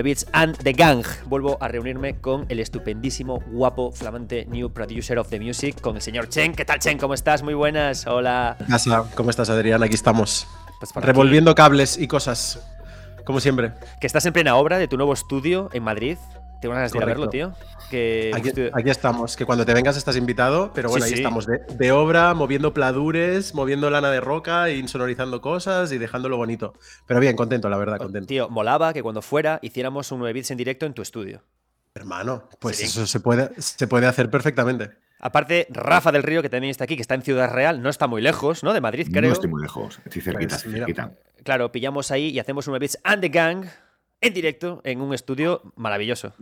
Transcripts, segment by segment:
9 Bits and the Gang. Vuelvo a reunirme con el estupendísimo, guapo, flamante new producer of the music, con el señor Chen. ¿Qué tal, Chen? ¿Cómo estás? Muy buenas. Hola. ¿Cómo estás, Adrián? Aquí estamos. Pues Revolviendo cables y cosas, como siempre. Que estás en plena obra de tu nuevo estudio en Madrid. Tengo ganas de verlo, tío. Que aquí, estamos, que cuando te vengas estás invitado, pero bueno, ahí estamos de, obra, moviendo pladures, moviendo lana de roca, insonorizando cosas y dejándolo bonito. Pero bien, contento, la verdad, contento. Tío, molaba que cuando fuera hiciéramos un 9 bits en directo en tu estudio. Hermano, pues eso se puede, se puede hacer perfectamente. Aparte, Rafa del Río, que también está aquí, que está en Ciudad Real, no está muy lejos, ¿no? De Madrid, creo. No estoy muy lejos, estoy cerquita, pues cerquita. Claro, pillamos ahí y hacemos un 9 bits and the gang en directo en un estudio maravilloso.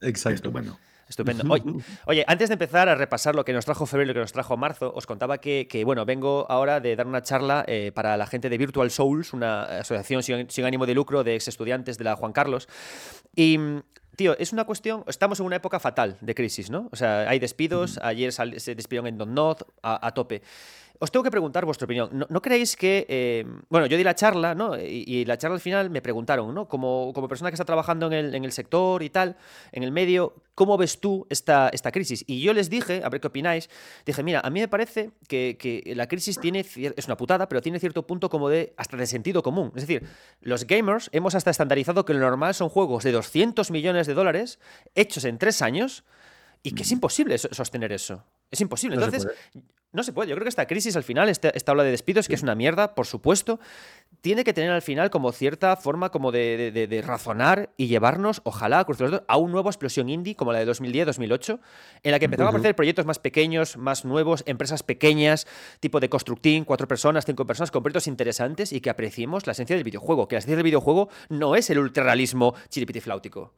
Exacto. Estupendo. Estupendo. Oye, antes de empezar a repasar lo que nos trajo febrero y lo que nos trajo marzo, os contaba que, bueno, vengo ahora de dar una charla eh, para la gente de Virtual Souls, una asociación sin, ánimo de lucro de ex estudiantes de la Juan Carlos. Y, Tío, es una cuestión. Estamos en una época fatal de crisis, ¿no? O sea, hay despidos. Ayer se despidieron en Don Not a, a tope. Os tengo que preguntar vuestra opinión. ¿No, creéis que.? Eh, bueno, yo di la charla, ¿no? Y, la charla al final me preguntaron, ¿no? Como, como persona que está trabajando en el, en el, sector y tal, en el medio, ¿cómo ves tú esta, esta crisis? Y yo les dije, a ver qué opináis, dije, mira, a mí me parece que, que la crisis tiene. Es una putada, pero tiene cierto punto como de. hasta de sentido común. Es decir, los gamers hemos hasta estandarizado que lo normal son juegos de 200 millones de dólares hechos en tres años y que es imposible sostener eso. Es imposible. Entonces, no se puede. Yo creo que esta crisis al final, esta, esta ola de despidos, que es una mierda, por supuesto, tiene que tener al final como cierta forma como de, razonar y llevarnos, ojalá, a una nueva explosión indie como la de 2010-2008, en la que empezaron a aparecer proyectos más pequeños, más nuevos, empresas pequeñas, tipo de constructing, cuatro personas, cinco personas, con proyectos interesantes y que apreciemos la esencia del videojuego. Que la esencia del videojuego no es el ultrarrealismo chiripitifláutico.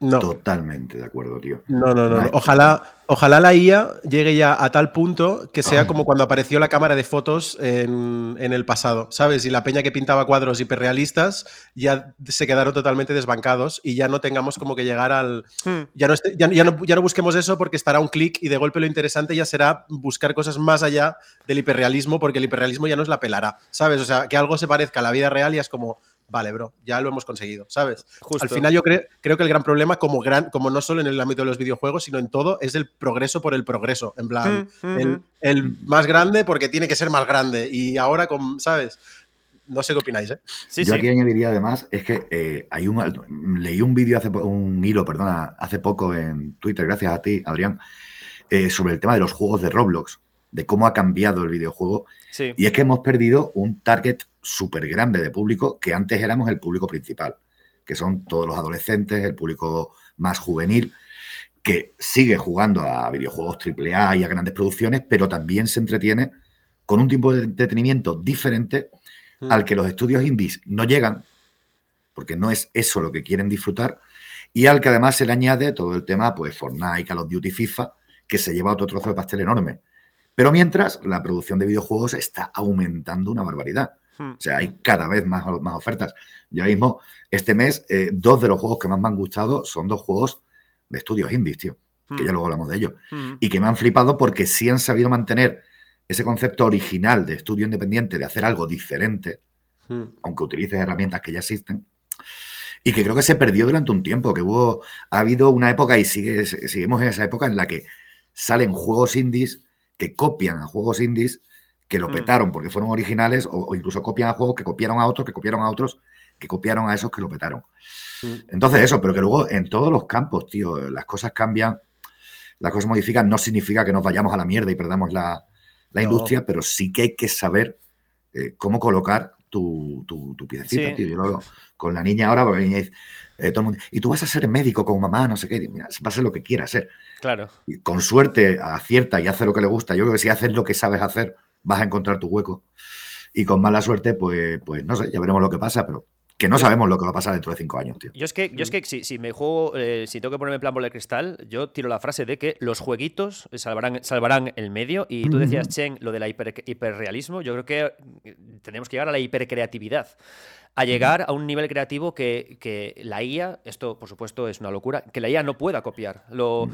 No. Totalmente de acuerdo, tío. No, no, no. Ojalá, ojalá la IA llegue ya a tal punto que sea como cuando apareció la cámara de fotos en, el pasado, ¿sabes? Y la peña que pintaba cuadros hiperrealistas ya se quedaron totalmente desbancados y ya no tengamos como que llegar al. Hmm. Ya, no ya, no, ya no busquemos eso porque estará un clic y de golpe lo interesante ya será buscar cosas más allá del hiperrealismo porque el hiperrealismo ya no es la pelará, ¿sabes? O sea, que algo se parezca a la vida real y es como vale, bro, ya lo hemos conseguido, ¿sabes? Al final yo creo que el gran problema, como, gran, como no solo en el ámbito de los videojuegos, sino en todo, es el progreso por el progreso. En plan, mm, mm, el, mm. más grande porque tiene que ser más grande. Y ahora, con, ¿sabes? No sé qué opináis, ¿eh? yo aquí añadiría además, es que eh, hay un, leí un vídeo hace un hilo, perdona, hace poco en Twitter, gracias a ti, Adrián, eh, sobre el tema de los juegos de Roblox, de cómo ha cambiado el videojuego. Y es que hemos perdido un target súper grande de público que antes éramos el público principal, que son todos los adolescentes, el público más juvenil, que sigue jugando a videojuegos AAA y a grandes producciones, pero también se entretiene con un tipo de entretenimiento diferente hmm. al que los estudios indies no llegan, porque no es eso lo que quieren disfrutar, y al que además se le añade todo el tema, pues Fortnite, Call of Duty, FIFA, que se lleva otro trozo de pastel enorme. Pero mientras, la producción de videojuegos está aumentando una barbaridad. Hmm. O sea, hay cada vez más, más ofertas. Yo mismo, este mes, eh, dos de los juegos que más me han gustado son dos juegos de estudios indies, tío. Que ya hmm. luego hablamos de ellos. Hmm. Y que me han flipado porque sí han sabido mantener ese concepto original de estudio independiente, de hacer algo diferente, aunque utilices herramientas que ya existen. Y que creo que se perdió durante un tiempo, que hubo, ha habido una época y sigue, seguimos en esa época en la que salen juegos indies que copian a juegos indies que lo mm. petaron porque fueron originales o, incluso copian a juegos que copiaron a otros, que copiaron a otros, que copiaron a esos que lo petaron. Mm. Entonces eso, pero que luego en todos los campos, tío, las cosas cambian, las cosas modifican, no significa que nos vayamos a la mierda y perdamos la, industria, pero sí que hay que saber eh, cómo colocar tu, tu, piececita, tío. Yo lo con la niña ahora, porque la niña dice, eh, todo el mundo, y tú vas a ser médico con mamá, no sé qué, mira, va a ser lo que quiera ser. Claro. Y con suerte acierta y hace lo que le gusta. Yo creo que si haces lo que sabes hacer, vas a encontrar tu hueco. Y con mala suerte, pues, pues no sé, ya veremos lo que pasa, pero que no sabemos lo que va a pasar dentro de cinco años, tío. Yo es que, yo es que si, me juego, eh, si tengo que ponerme plan bola de cristal, yo tiro la frase de que los jueguitos salvarán, salvarán el medio. Y tú decías, Chen, lo del hiper, hiperrealismo. Yo creo que eh, tenemos que llegar a la hipercreatividad. A llegar a un nivel creativo que, que la IA, esto por supuesto es una locura, que la IA no pueda copiar. Lo,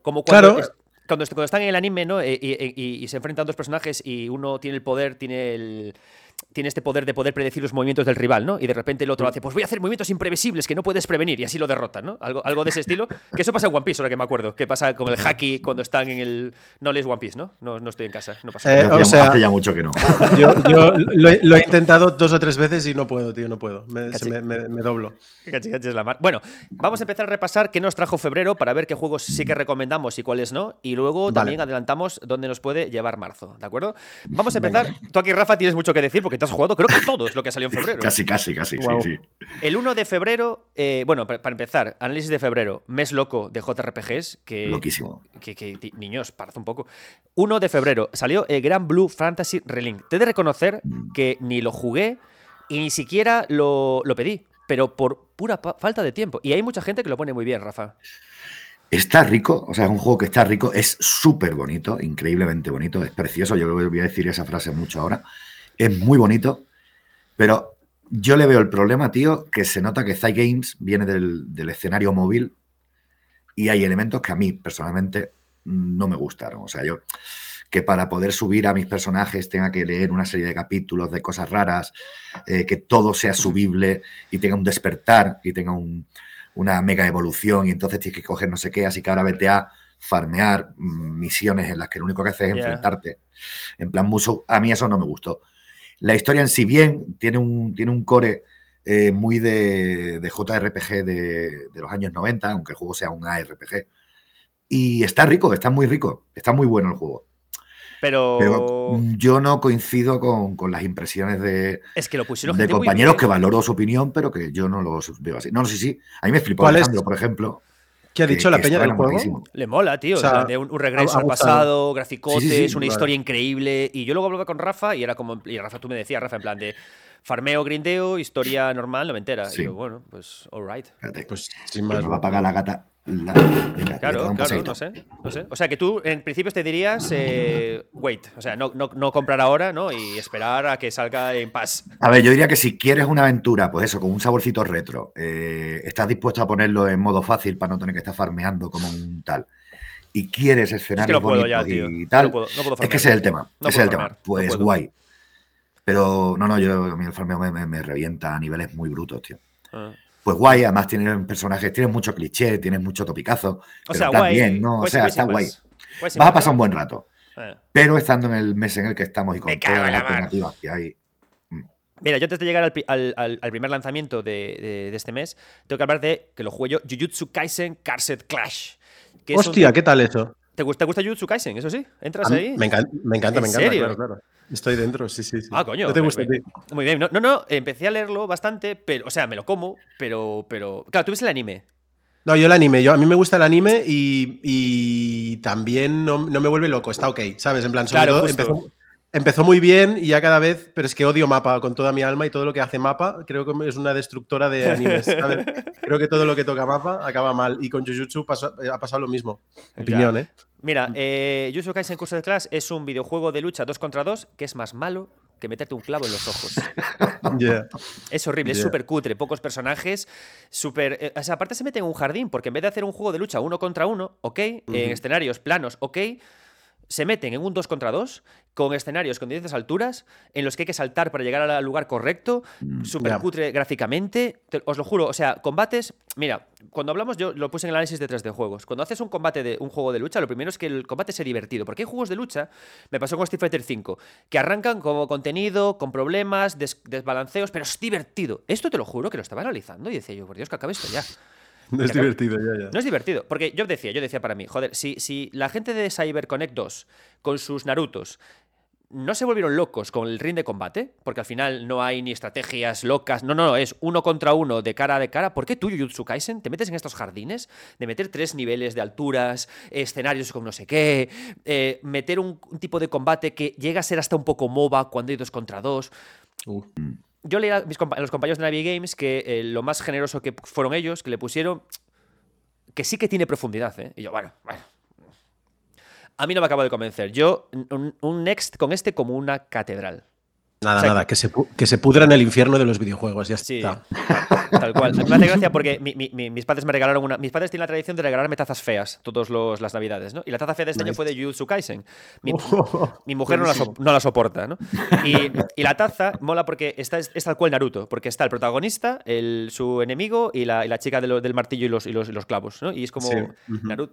como cuando, claro cuando, están en el anime, ¿no? Eh, y, se enfrentan dos personajes y uno tiene el poder, tiene el tiene este poder de poder predecir los movimientos del rival, ¿no? Y de repente el otro hace, pues voy a hacer movimientos imprevisibles que no puedes prevenir y así lo derrotan, ¿no? Algo, algo de ese estilo. Que eso pasa en One Piece, ahora que me acuerdo. Que pasa con el haki cuando están en el. No lees One Piece, ¿no? No, no estoy en casa. No pasa Eh, nada. o Hace sea- hace ya mucho que no. Yo, yo lo, he, lo he intentado dos o tres veces y no puedo, tío, no puedo. Me, se Casi. me, me- me doblo. Cachi, cachi es la mar. Bueno, vamos a empezar a repasar qué nos trajo febrero para ver qué juegos sí que recomendamos y cuáles no. Y luego Vale. también adelantamos dónde nos puede llevar marzo, ¿de acuerdo? Vamos a empezar. Tú aquí, Rafa, tienes mucho que decir porque te has jugado, creo que todo es lo que salió en febrero. Casi, casi, casi, Guau. sí, sí. El 1 de febrero, eh, bueno, pa- para empezar, análisis de febrero, mes loco de JRPGs, que, Loquísimo. que, niños, parece un poco. 1 de febrero salió el Gran Blue Fantasy Relink. Te he de reconocer Mm. que ni lo jugué y ni siquiera lo, lo pedí, pero por pura falta de tiempo. Y hay mucha gente que lo pone muy bien, Rafa. Está rico, o sea, es un juego que está rico, es súper bonito, increíblemente bonito, es precioso, yo voy a decir esa frase mucho ahora, es muy bonito, pero yo le veo el problema, tío, que se nota que Zy Games viene del, del escenario móvil y hay elementos que a mí personalmente no me gustaron, o sea, yo que para poder subir a mis personajes tenga que leer una serie de capítulos de cosas raras, eh, que todo sea subible y tenga un despertar y tenga un, una mega evolución y entonces tienes que coger no sé qué, así que ahora vete a farmear misiones en las que lo único que haces es enfrentarte. En plan muso, a mí eso no me gustó. La historia en sí bien tiene un, tiene un core eh, muy de, de JRPG de, de los años 90, aunque el juego sea un ARPG. Y está rico, está muy rico, está muy bueno el juego. Pero, Pero yo no coincido con, con las impresiones de, es que lo pusieron de muy compañeros que valoro su opinión, pero que yo no los veo así. No, no, sí, sí. A mí me flipó. Alejandro, por ejemplo. ¿Qué ha que- dicho la que peña del juego? Le mola, tío. O sea, de un, un regreso ha- ha al pasado, graficotes, Sí, sí, sí, una vale. historia increíble. Y yo luego hablaba con Rafa y era como. Y Rafa, tú me decías, Rafa, en plan de farmeo, grindeo, historia normal, no me entera. Sí. Y yo, bueno, pues, alright. Espérate, Pues sin que más. va a pagar la gata. la- Claro, claro, no sé, no sé. O sea, que tú en principio te dirías, eh, wait, o sea, no, no, no comprar ahora, ¿no? Y esperar a que salga en paz. A ver, yo diría que si quieres una aventura, pues eso, con un saborcito retro, eh, estás dispuesto a ponerlo en modo fácil para no tener que estar farmeando como un tal, y quieres Es escenarios que no puedo bonitos ya, tío. y No tal, puedo, no puedo es que ese es el tema. No ese es el tema. farmear, Pues guay. Pero no, no, yo a mí el farmeo me, me- me revienta a niveles muy brutos, tío. Ah. Pues guay, además tienen personajes, tienes mucho cliché, tienes mucho topicazo. O pero sea, está guay. bien, ¿no? O sea, está guay. Vas a pasar un buen rato. Eh. Pero estando en el mes en el que estamos y con todas las alternativas que hay. Mira, yo antes de llegar al, al- al- al primer lanzamiento de, de- de este mes, tengo que hablar de que lo juego yo, Jujutsu Kaisen Carset Clash. que un- Hostia, ¿qué tal eso? ¿Te gusta, ¿Te gusta Jujutsu Kaisen? Eso sí, ¿entras ahí? Me encanta, me encanta, ¿En me encanta, serio? claro, claro. Estoy dentro, sí, sí, sí. Ah, coño. ¿No te me- gusta a me- ti? Muy bien. No, no, no, empecé a leerlo bastante, pero, o sea, me lo como, pero, pero. Claro, tú ves el anime. No, yo el anime, yo, a mí me gusta el anime y, y también no, no me vuelve loco, está ok, ¿sabes? En plan, sobre Claro, todo empezó, empezó muy bien y ya cada vez, pero es que odio Mapa con toda mi alma y todo lo que hace Mapa, creo que es una destructora de animes, ¿sabes? creo que todo lo que toca Mapa acaba mal y con Jujutsu pasó- ha pasado lo mismo. Opinión, ¿eh? Mira, eh, Jujutsu Kaisen Curse de Clash es un videojuego de lucha 2 contra 2 que es más malo que meterte un clavo en los ojos. Yeah. Es horrible, es súper cutre, pocos personajes, súper... eh, o sea, aparte se mete en un jardín, porque en vez de hacer un juego de lucha uno contra uno, ok, en escenarios planos, ok, se meten en un 2 contra 2, con escenarios con diferentes alturas, en los que hay que saltar para llegar al lugar correcto, súper Ya. cutre gráficamente, te- os lo juro, o sea, combates... Mira, cuando hablamos, yo lo puse en el análisis de 3D juegos, cuando haces un combate de un juego de lucha, lo primero es que el combate sea divertido, porque hay juegos de lucha, me pasó con Street Fighter V, que arrancan como contenido, con problemas, des- desbalanceos, pero es divertido. Esto te lo juro que lo estaba analizando y decía yo, por Dios, que acabe esto ya. No es divertido, ya, ya. No es divertido, porque yo decía, yo decía para mí, joder, si, si la gente de CyberConnect 2 con sus Narutos no se volvieron locos con el ring de combate, porque al final no hay ni estrategias locas, no, no, no, es uno contra uno de cara a cara. ¿Por qué tú, Jujutsu Kaisen, te metes en estos jardines de meter tres niveles de alturas, escenarios con no sé qué, eh, meter un, un tipo de combate que llega a ser hasta un poco MOBA cuando hay dos contra dos? Uh. Yo leí a, mis compa- a los compañeros de Navi Games que eh, lo más generoso que fueron ellos, que le pusieron que sí que tiene profundidad, ¿eh? Y yo, bueno, bueno. A mí no me acaba de convencer. Yo, un, un Next con este como una catedral. Nada, O sea, nada, que se, que se pudra en el infierno de los videojuegos, ya Sí. está. Tal cual. Me hace gracia porque mis padres me regalaron una. Mis padres tienen la tradición de regalarme tazas feas todas las navidades, ¿no? Y la taza fea de este año fue de Jujutsu Kaisen. Mi, mujer no la, soporta, ¿no? Y, la taza mola porque está, es, tal cual Naruto, porque está el protagonista, el, su enemigo y la, chica del martillo y los, y los, clavos, ¿no? Y es como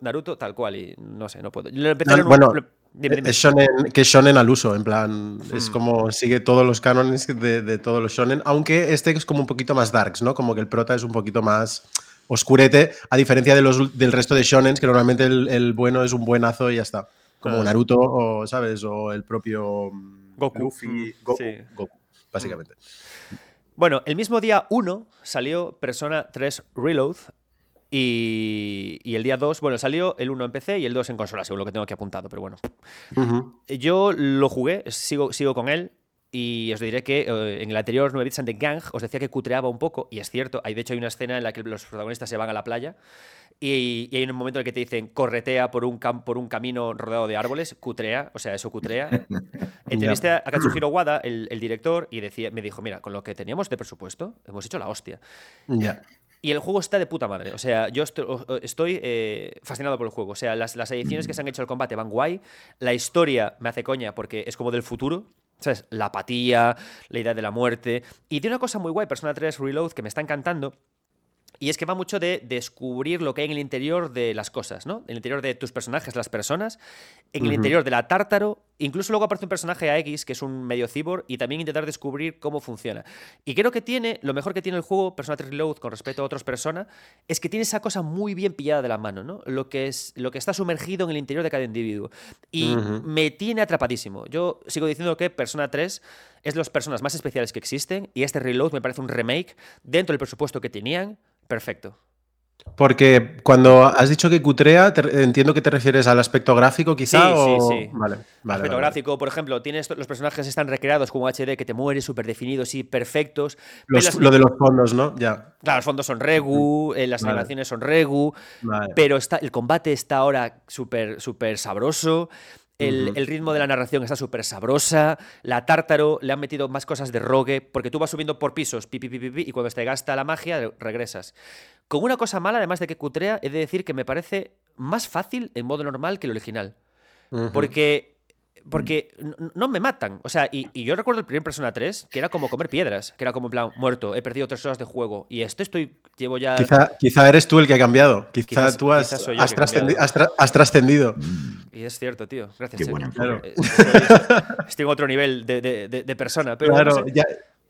Naruto, tal cual. Y no sé, no puedo. bueno, Es shonen, que es shonen al uso, en plan, es mm. como sigue todos los cánones de, de todos los shonen, aunque este es como un poquito más darks, ¿no? Como que el prota es un poquito más oscurete, a diferencia de los, del resto de shonens, que normalmente el, bueno es un buenazo y ya está. Como Naruto, o, ¿sabes? O el propio mm, Goku. Mm, Goku, Goku, básicamente. Bueno, el mismo día 1 salió Persona 3 Reload, y, el día 2, bueno, salió el 1 en PC y el 2 en consola, según lo que tengo aquí apuntado, pero bueno. Yo lo jugué, sigo, sigo con él. Y os diré que eh, en el anterior 9 bits and the Gang os decía que cutreaba un poco, y es cierto, hay de hecho hay una escena en la que los protagonistas se van a la playa y, hay un momento en el que te dicen corretea por un, por un camino rodeado de árboles, cutrea, o sea, eso cutrea. Entrevisté a Katsuhiro Wada, el, el, director, y decía, me dijo, mira, con lo que teníamos de presupuesto, hemos hecho la hostia. Y el juego está de puta madre. O sea, yo estoy, eh, fascinado por el juego. O sea, las, las ediciones que se han hecho al combate van guay. La historia me hace coña porque es como del futuro. ¿Sabes? La apatía, la idea de la muerte. Y tiene una cosa muy guay, Persona 3 Reload, que me está encantando. Y es que va mucho de descubrir lo que hay en el interior de las cosas, ¿no? En el interior de tus personajes, las personas, en el interior de la tártaro, incluso luego aparece un personaje AX que es un medio cyborg y también intentar descubrir cómo funciona. Y creo que tiene, lo mejor que tiene el juego Persona 3 Reload con respecto a otras personas, es que tiene esa cosa muy bien pillada de la mano, ¿no? Lo que, es, lo que está sumergido en el interior de cada individuo. Y me tiene atrapadísimo. Yo sigo diciendo que Persona 3 es de las personas más especiales que existen y este Reload me parece un remake dentro del presupuesto que tenían perfecto. Porque cuando has dicho que cutrea, entiendo que te refieres al aspecto gráfico, quizá. Sí, sí, sí. Vale, vale. Aspecto gráfico, por ejemplo, tienes los personajes están recreados como HD que te mueres súper definidos y perfectos. lo de los fondos, ¿no? Ya. Claro, los fondos son Regu, eh, las animaciones son Regu, pero está, el combate está ahora súper súper sabroso. El, ritmo de la narración está súper sabrosa. La Tártaro le han metido más cosas de rogue, porque tú vas subiendo por pisos, pi, pi, pi, y cuando te gasta la magia, regresas. Con una cosa mala, además de que cutrea, he de decir que me parece más fácil en modo normal que el original. Porque porque no me matan. O sea, y, yo recuerdo el primer Persona 3, que era como comer piedras, que era como en plan, muerto, he perdido tres horas de juego. Y esto estoy, llevo ya. Quizá, eres tú el que ha cambiado. Quizá tú has, has, trascendido. Y es cierto, tío. Gracias. Qué bueno, claro. Eh, estoy, en otro nivel de, persona. Pero claro, ya,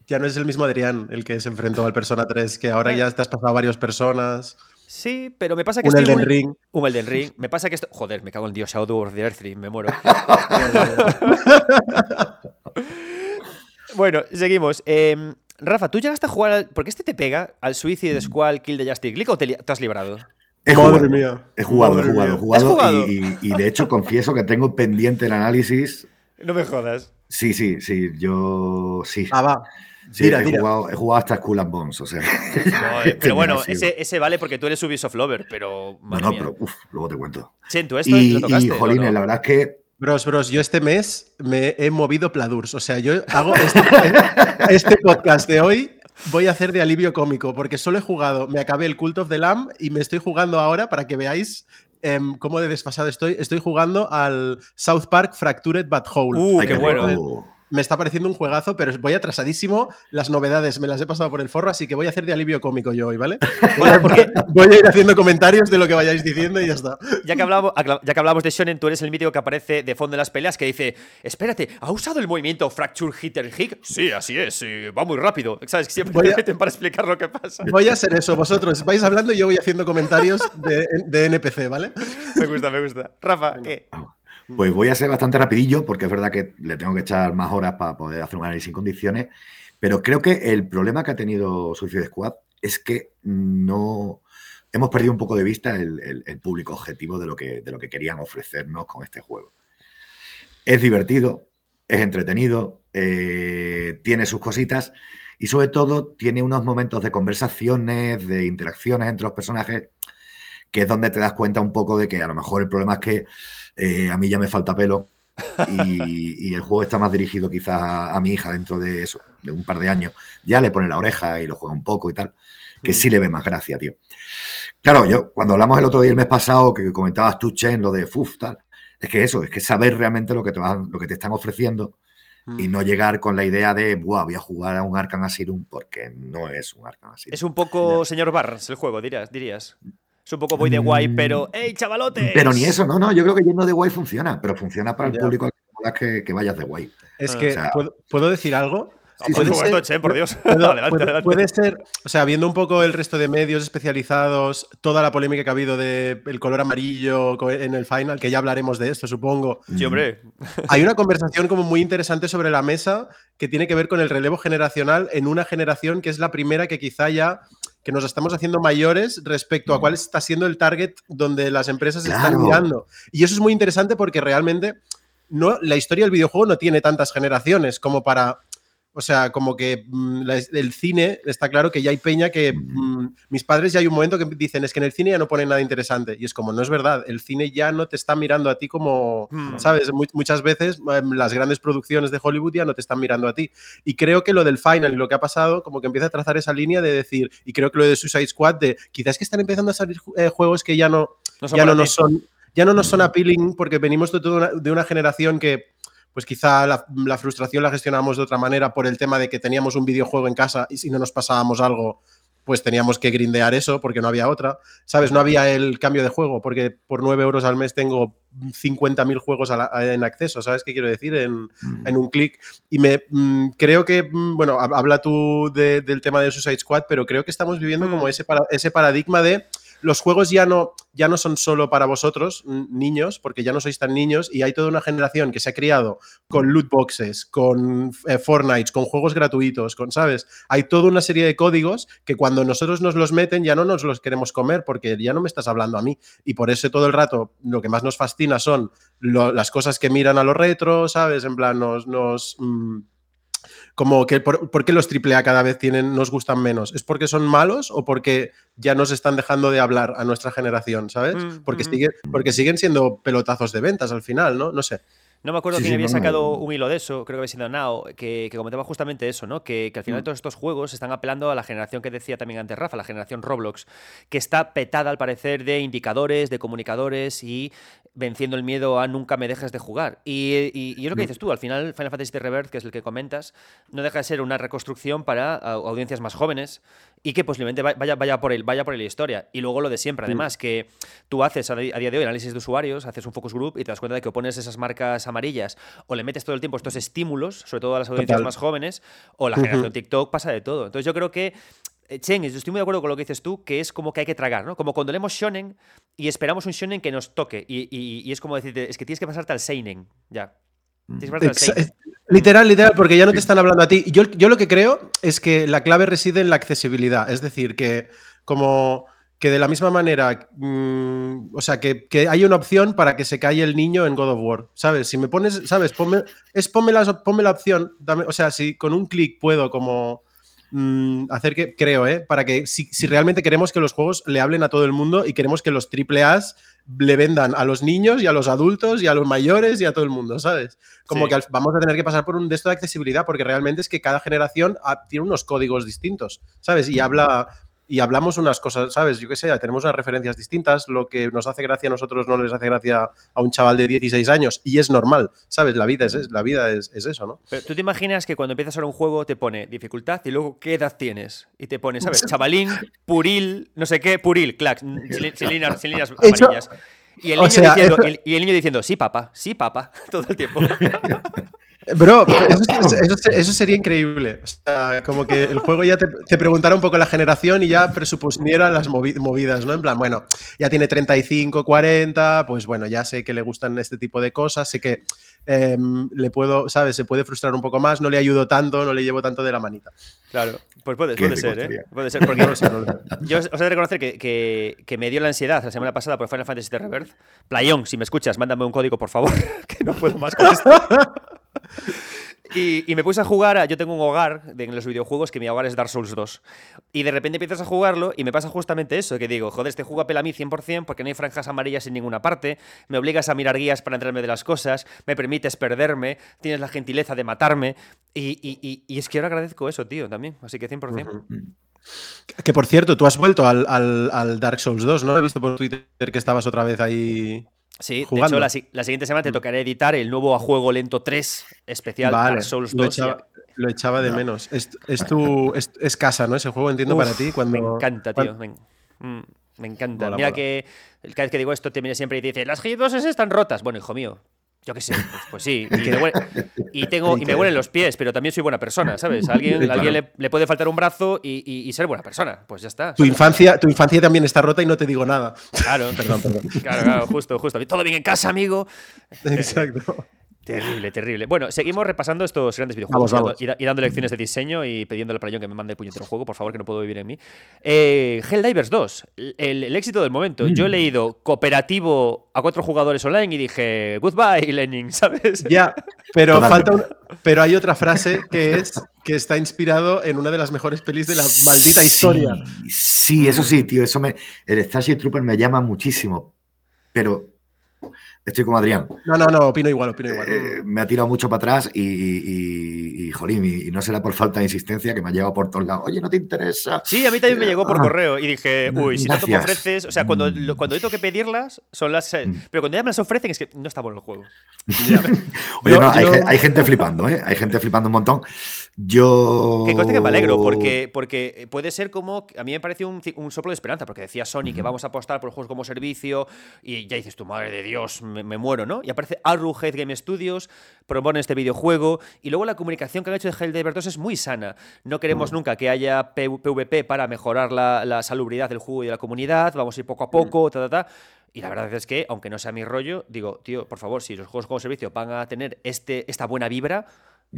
ya, no es el mismo Adrián el que se enfrentó al Persona 3, que ahora ya te has pasado a varias personas. Sí, pero me pasa que un estoy Elden Ring. Un Elden Ring. Me pasa que esto. Joder, me cago en Dios, Shadow of the Earth me muero. bueno, seguimos. Em, Rafa, ¿tú llegaste a jugar al... ¿Por qué este te pega al Suicide Squad Kill the Justice League o te, has librado? He jugado, mía. He jugado, he jugado, he jugado. Y, de hecho confieso que tengo pendiente el análisis. No me jodas. Sí, sí, sí. Yo sí. Ah, va. Sí, he, Jugado, he, Jugado, hasta Skull and Bones, o sea. pero bueno, ese, vale porque tú eres Ubisoft Lover, pero. No, no, pero uf, luego te cuento. Siento esto y, lo tocaste, y Jolines, la verdad es que. Bros, bros, yo este mes me he movido Pladurs. O sea, yo hago este, este, podcast de hoy. Voy a hacer de alivio cómico porque solo he jugado, me acabé el Cult of the Lamb y me estoy jugando ahora para que veáis em, cómo de desfasado estoy. Estoy jugando al South Park Fractured But Whole. Uh, qué bueno me está pareciendo un juegazo, pero voy atrasadísimo. Las novedades me las he pasado por el forro, así que voy a hacer de alivio cómico yo hoy, ¿vale? voy a ir haciendo comentarios de lo que vayáis diciendo y ya está. Ya que hablamos, ya que hablamos de Shonen, tú eres el mítico que aparece de fondo de las peleas que dice: Espérate, ¿ha usado el movimiento Fracture Hitter Hick? Sí, así es, va muy rápido. ¿Sabes? Que siempre me meten para explicar lo que pasa. Voy a hacer eso, vosotros vais hablando y yo voy haciendo comentarios de, de NPC, ¿vale? Me gusta, me gusta. Rafa, ¿qué? Pues voy a ser bastante rapidillo porque es verdad que le tengo que echar más horas para poder hacer un análisis en condiciones, pero creo que el problema que ha tenido Suicide Squad es que no hemos perdido un poco de vista el, público objetivo de lo, que, de lo que querían ofrecernos con este juego. Es divertido, es entretenido, eh, tiene sus cositas y sobre todo tiene unos momentos de conversaciones, de interacciones entre los personajes, que es donde te das cuenta un poco de que a lo mejor el problema es que eh, a mí ya me falta pelo y, el juego está más dirigido quizás a, mi hija dentro de eso, de un par de años, ya le pone la oreja y lo juega un poco y tal, que sí le ve más gracia, tío. Claro, yo cuando hablamos el otro día, el mes pasado, que comentabas tú, Chen, lo de FUF, tal, es que eso, es que saber realmente lo que te, van, lo que te están ofreciendo y mm. no llegar con la idea de, Buah, voy a jugar a un Arkham Asylum porque no es un Arkham Asylum. Es un poco señor Barnes el juego, dirías. dirías. Es un poco voy de guay, pero mm. ¡Hey, chavalotes! Pero ni eso, no, no, yo creo que lleno de guay funciona, pero funciona para el público que, que vayas de guay. Es que, ¿puedo, decir algo? por Dios. Puede, ser, o sea, viendo un poco el resto de medios especializados, toda la polémica que ha habido del color amarillo en el final, que ya hablaremos de esto, supongo. Sí, hombre. Hay una conversación como muy interesante sobre la mesa que tiene que ver con el relevo generacional en una generación que es la primera que quizá ya que nos estamos haciendo mayores respecto a mm. cuál está siendo el target donde las empresas están mirando. Y eso es muy interesante porque realmente no, la historia del videojuego no tiene tantas generaciones como para o sea, como que mm, el cine, está claro que ya hay peña que mm, mis padres ya hay un momento que dicen es que en el cine ya no ponen nada interesante. Y es como, no es verdad, el cine ya no te está mirando a ti como, hmm. ¿sabes? muchas veces em, las grandes producciones de Hollywood ya no te están mirando a ti. Y creo que lo del final y lo que ha pasado, como que empieza a trazar esa línea de decir, y creo que lo de Suicide Squad, de quizás que están empezando a salir eh, juegos que ya no, ya no nos son ya no nos son appealing porque venimos de, de una generación que pues quizá la, frustración la gestionamos de otra manera por el tema de que teníamos un videojuego en casa y si no nos pasábamos algo, pues teníamos que grindear eso porque no había otra. ¿Sabes? No había el cambio de juego porque por 9 euros al mes tengo 50.000 juegos en acceso, ¿sabes qué quiero decir? En, mm. un clic. Y me mm, creo que, mm, bueno, habla tú del tema de Suicide Squad, pero creo que estamos viviendo como ese, ese paradigma de los juegos ya no, ya no son solo para vosotros, niños, porque ya no sois tan niños y hay toda una generación que se ha criado con loot boxes, con eh, Fortnite, con juegos gratuitos, con, ¿sabes? Hay toda una serie de códigos que cuando nosotros nos los meten ya no nos los queremos comer porque ya no me estás hablando a mí. Y por eso todo el rato lo que más nos fascina son las cosas que miran a los retros, ¿sabes? En plan, nos... nos mm, como que por, qué los AAA cada vez tienen, nos gustan menos? ¿Es porque son malos o porque ya nos están dejando de hablar a nuestra generación, ¿sabes? Mm, porque, mm. porque siguen siendo pelotazos de ventas al final, ¿no? No sé. No me acuerdo quién había sacado un hilo de eso, creo que había sido Nao, que, comentaba justamente eso, ¿no? Que, al final mm. todos estos juegos están apelando a la generación que decía también antes Rafa, la generación Roblox, que está petada al parecer de indicadores, de comunicadores y venciendo el miedo a nunca me dejes de jugar. Y, y, es lo que mm. dices tú, al final Final Fantasy Rebirth, que es el que comentas, no deja de ser una reconstrucción para audiencias más jóvenes y que posiblemente vaya, vaya, por, el, vaya por la historia. Y luego lo de siempre, mm. además, que tú haces a día de hoy análisis de usuarios, haces un focus group y te das cuenta de que pones esas marcas amarillas o le metes todo el tiempo estos estímulos, sobre todo a las audiencias más jóvenes, o la generación TikTok pasa de todo. Entonces yo creo que eh, Chen, estoy muy de acuerdo con lo que dices tú, que es como que hay que tragar, ¿no? Como cuando leemos shonen y esperamos un shonen que nos toque. Y, es como decirte, es que tienes que pasarte al seinen, ya. Literal, literal, porque ya no te están hablando a ti. Yo, yo lo que creo es que la clave reside en la accesibilidad. Es decir, que como que de la misma manera, mm, o sea, que, que, hay una opción para que se calle el niño en God of War, ¿sabes? Si me pones, ¿sabes? Ponme, es ponme la, ponme la opción, o sea, si con un clic puedo como mm, hacer que, creo, ¿eh? Para que si, realmente queremos que los juegos le hablen a todo el mundo y queremos que los triple A's le vendan a los niños y a los adultos y a los mayores y a todo el mundo, ¿sabes? Como que vamos a tener que pasar por un de esto de accesibilidad porque realmente es que cada generación tiene unos códigos distintos, ¿sabes? Y habla y hablamos unas cosas, ¿sabes? Yo qué sé, tenemos unas referencias distintas, lo que nos hace gracia a nosotros no les hace gracia a un chaval de 16 años y es normal, ¿sabes? La vida es, la vida es, eso, ¿no? Pero tú te imaginas que cuando empiezas a un juego te pone dificultad y luego qué edad tienes y te pone, ¿sabes? Chavalín, puril, no sé qué, puril, clac, sin, líneas, amarillas. Y el, niño diciendo, y el niño diciendo, sí, papá, sí, papá, todo el tiempo. Bro, eso, sería increíble. O sea, como que el juego ya te, te, preguntara un poco la generación y ya presupusiera las movidas, ¿no? En plan, bueno, ya tiene 35, 40, pues bueno, ya sé que le gustan este tipo de cosas, sé que em, le puedo, ¿sabes? Se puede frustrar un poco más, no le ayudo tanto, no le llevo tanto de la manita. Claro, pues puede, puede ser, ¿eh? Puede ser, porque yo os he de reconocer que, que, que, me dio la ansiedad la semana pasada por Final Fantasy Rebirth. Playón, si me escuchas, mándame un código, por favor, que no puedo más con esto. Y, me puse a jugar, a, yo tengo un hogar en los videojuegos que mi hogar es Dark Souls 2. Y de repente empiezas a jugarlo y me pasa justamente eso, que digo, joder, este juego a mí 100% porque no hay franjas amarillas en ninguna parte, me obligas a mirar guías para enterarme de las cosas, me permites perderme, tienes la gentileza de matarme. Y, es que ahora agradezco eso, tío, también. Así que 100%. Que por cierto, tú has vuelto al, al Dark Souls 2, ¿no? He visto por Twitter que estabas otra vez ahí Sí, de hecho, la, siguiente semana te mm. tocará editar el nuevo a juego lento 3 especial Dark Souls 2. Lo echaba, de menos. Es, tu, es, casa, ¿no? Ese juego entiendo para ti. Cuando, me encanta, tío. Mm, me, encanta. Mira que cada vez que digo esto te viene siempre y te dice, las G2 están rotas. Bueno, hijo mío, yo qué sé, pues, pues sí. Y, tengo, y me huelen los pies, pero también soy buena persona, ¿sabes? A alguien, alguien le, puede faltar un brazo y, ser buena persona. Pues ya está. Tu infancia, tu infancia también está rota y no te digo nada. Claro, perdón, perdón. Claro, claro, justo, justo. Todo bien en casa, amigo. Exacto. Terrible, terrible. Bueno, seguimos repasando estos grandes videojuegos Y, dando lecciones de diseño y pidiéndole al playón que me mande el puñetero juego, por favor, que no puedo vivir en mí. Eh, Helldivers 2, el, éxito del momento. Yo he mm. leído cooperativo a cuatro jugadores online y dije, goodbye, Lenin, ¿sabes? Ya, pero falta pero hay otra frase que es que está inspirado en una de las mejores pelis de la maldita historia. Sí, eso sí, tío, eso me el Starship Trooper me llama muchísimo. Pero Estoy como Adrián. No, no, no, opino igual, opino igual. Eh, me ha tirado mucho para atrás y, y, y jolín, y, no será por falta de insistencia que me ha llevado por todos lados. Oye, ¿no te interesa? Sí, a mí también me llegó por ah. correo y dije, uy, si no me ofreces, o sea, cuando, mm. cuando tengo que pedirlas, son las... Mm. Pero cuando ya me las ofrecen es que no está bueno el juego. Oye, no, hay, gente flipando, ¿eh? Hay gente flipando un montón. Yo... Que conste que me alegro, porque, porque puede ser como... A mí me pareció un, un soplo de esperanza, porque decía Sony que vamos a apostar por juegos como servicio y ya dices, tu madre de Dios, me, muero, ¿no? Y aparece Arrowhead Game Studios, propone este videojuego y luego la comunicación que han hecho de Helldivers 2 es muy sana. No queremos nunca que haya PvP para mejorar la, salubridad del juego y de la comunidad, vamos a ir poco a poco, ta, ta, ta. Y la verdad es que, aunque no sea mi rollo, digo, tío, por favor, si los juegos como servicio van a tener este, esta buena vibra,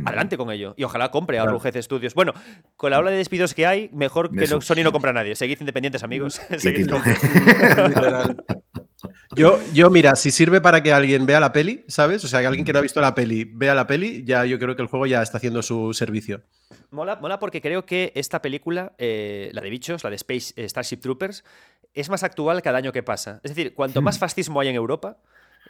adelante con ello. Y ojalá compre a Arrowhead Studios. Bueno, con la ola de despidos que hay, mejor que Sony no compra a nadie. Seguid independientes, amigos. Seguid Yo, yo, mira, si sirve para que alguien vea la peli, ¿sabes? O sea, que alguien que no ha visto la peli vea la peli, ya yo creo que el juego ya está haciendo su servicio. Mola, mola porque creo que esta película, eh, la de bichos, la de Space eh, Starship Troopers, es más actual cada año que pasa. Es decir, cuanto más fascismo hay en Europa,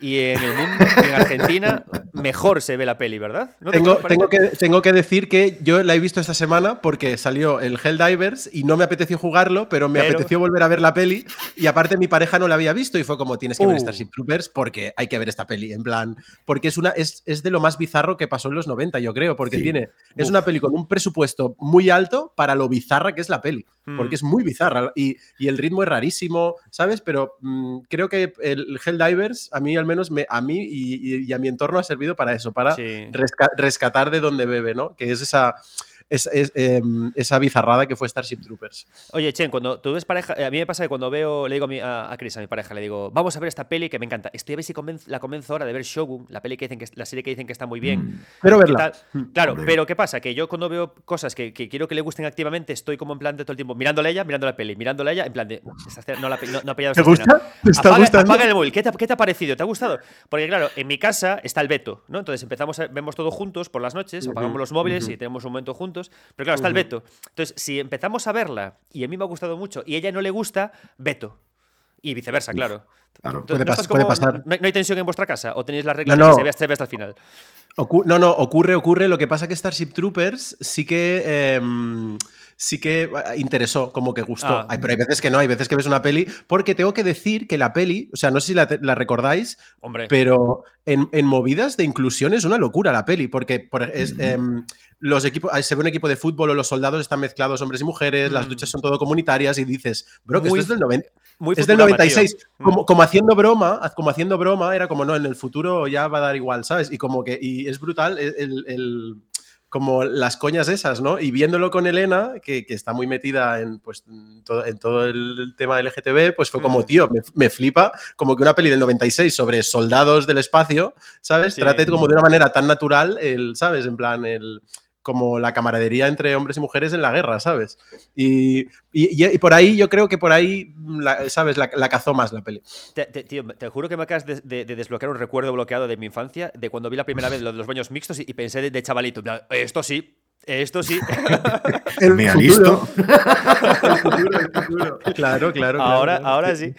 y en el mundo, en Argentina, mejor se ve la peli, ¿verdad? tengo, tengo, que, tengo que decir que yo la he visto esta semana porque salió el Helldivers y no me apeteció jugarlo, pero me apeteció volver a ver la peli y aparte mi pareja no la había visto y fue como tienes que ver uh. Starship Troopers porque hay que ver esta peli, en plan, porque es, una, es, es de lo más bizarro que pasó en los 90, yo creo, porque tiene, es una peli con un presupuesto muy alto para lo bizarra que es la peli, porque mm. es muy bizarra y, y, el ritmo es rarísimo, ¿sabes? Pero mm, creo que el Helldivers a mí al menos me, a mí y, a mi entorno ha servido para eso, para rescatar de donde bebe, ¿no? Que es esa es, em, esa bizarrada que fue Starship Troopers. Oye, Chen, cuando tú ves pareja, a mí me pasa que cuando veo, le digo a, a, Chris, a mi pareja, le digo, vamos a ver esta peli que me encanta. Estoy a ver si la convenzo ahora de ver Shogun, la peli que dicen que la serie que dicen que está muy bien. Mm. Pero verla. Mm. Claro, pero ¿qué pasa? Que yo cuando veo cosas que, quiero que le gusten activamente, estoy como en plan de todo el tiempo mirándole a ella, mirando la peli, mirándole a ella, en plan de, no, la, no, ha pillado ¿Te gusta? ¿Te está gustando? Apaga el móvil. ¿Qué te, ¿Qué te, ha parecido? ¿Te ha gustado? Porque claro, en mi casa está el veto, ¿no? Entonces empezamos, vemos todo juntos por las noches, apagamos los móviles y tenemos un momento juntos. Pero claro, está el veto entonces, si empezamos a verla y a mí me ha gustado mucho y a ella no le gusta, veto. Y viceversa, claro. puede, pasar. ¿no, hay tensión en vuestra casa? ¿O tenéis las reglas no, que se ve, hasta el final? no, no, ocurre, ocurre. Lo que pasa que Starship Troopers sí que. Em, sí que eh, interesó, como que gustó. Ah. pero hay veces que no, hay veces que ves una peli, porque tengo que decir que la peli, o sea, no sé si la, recordáis, Hombre. pero en, movidas de inclusión es una locura la peli, porque es, em, los equipos, se ve un equipo de fútbol o los soldados están mezclados hombres y mujeres, las luchas son todo comunitarias y dices, bro, que esto es del 90. es del 96. Como, como, haciendo broma, como haciendo broma, era como, no, en el futuro ya va a dar igual, ¿sabes? Y como que, y es brutal el, como las coñas esas, ¿no? Y viéndolo con Elena, que, está muy metida en, pues, todo, en todo el tema LGTB, pues fue como, tío, me, flipa como que una peli del 96 sobre soldados del espacio, ¿sabes? Trate como de una manera tan natural, el, ¿sabes? En plan, el, como la camaradería entre hombres y mujeres en la guerra, ¿sabes? Y, por ahí, yo creo que por ahí, ¿sabes? La, cazó más la peli. Te, tío, te juro que me acabas de, desbloquear un recuerdo bloqueado de mi infancia, de cuando vi la primera vez lo de los baños mixtos y, pensé de, chavalito, esto sí, esto sí. el Me listo. Claro, claro. Ahora, ahora sí.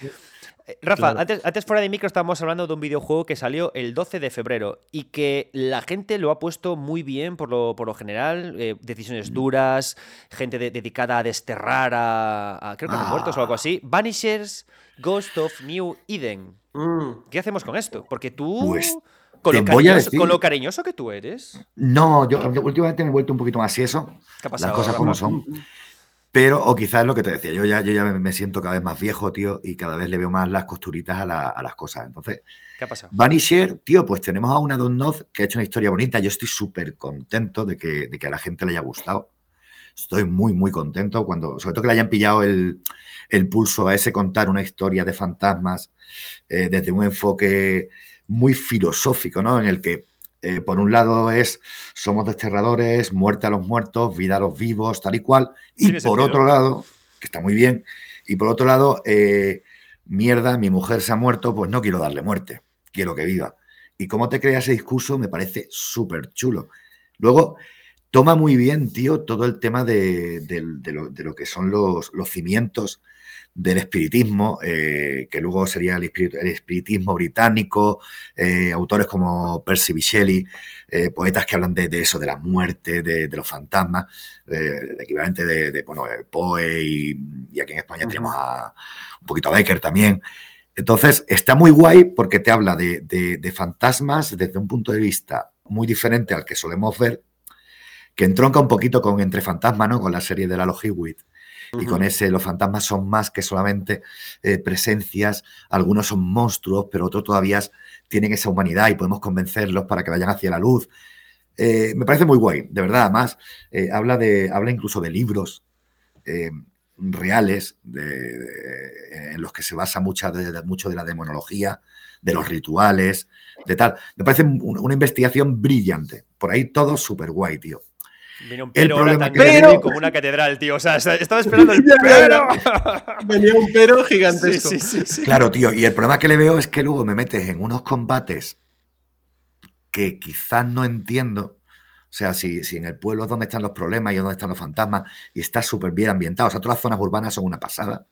Eh, Rafa, antes, fuera de micro estábamos hablando de un videojuego que salió el 12 de febrero y que la gente lo ha puesto muy bien por lo, por lo general. Eh, decisiones mm. duras, gente dedicada a desterrar a, creo que a muertos o algo así. Ah. Vanishers, Ghost of New Eden. Mm. ¿Qué hacemos con esto? Porque tú... Pues, con, lo cariñoso, con, lo cariñoso, que tú eres. No, yo, últimamente me he vuelto un poquito más eso. ¿Qué ha pasado, Las cosas como son. Pero, o quizás lo que te decía, yo ya, yo ya me siento cada vez más viejo, tío, y cada vez le veo más las costuritas a, las cosas. Entonces, ¿qué ha pasado? Vanisher, tío, pues tenemos a una Don Noz que ha hecho una historia bonita. Yo estoy súper contento de que, de que a la gente le haya gustado. Estoy muy, muy contento cuando, sobre todo que le hayan pillado el, pulso a ese contar una historia de fantasmas eh, desde un enfoque muy filosófico, ¿no? En el que eh, por un lado es somos desterradores, muerte a los muertos, vida a los vivos, tal y cual. Y por otro lado, que está muy bien, y por otro lado, eh, mierda, mi mujer se ha muerto, pues no quiero darle muerte, quiero que viva. Y cómo te crea ese discurso me parece súper chulo. Luego, toma muy bien, tío, todo el tema de, lo, que son los, los cimientos del espiritismo, eh, que luego sería el, espiritismo británico, eh, autores como Percy Shelley, eh, poetas que hablan de, eso, de la muerte, de, los fantasmas, el equivalente de, bueno, Poe y, aquí en España tenemos a, un poquito a Becker también. Entonces, está muy guay porque te habla de, fantasmas desde un punto de vista muy diferente al que solemos ver, que entronca un poquito con Entre Fantasmas, ¿no? Con la serie de Lalo Hewitt y con ese los fantasmas son más que solamente eh, presencias, algunos son monstruos, pero otros todavía tienen esa humanidad y podemos convencerlos para que vayan hacia la luz. Eh, me parece muy guay, de verdad. Además, eh, habla, de, habla incluso de libros reales en los que se basa mucha de, mucho de la demonología, de los rituales, de tal. Me parece una investigación brillante. Por ahí todo súper guay, tío. Viene un pero, pero... como una catedral, tío. O sea, estaba esperando el pero. Venía un pero gigantesco. claro, tío. Y el problema que le veo es que luego me metes en unos combates que quizás no entiendo. O sea, si, si en el pueblo es donde están los problemas y donde están los fantasmas y está súper bien ambientado. O sea, todas las zonas urbanas son una pasada.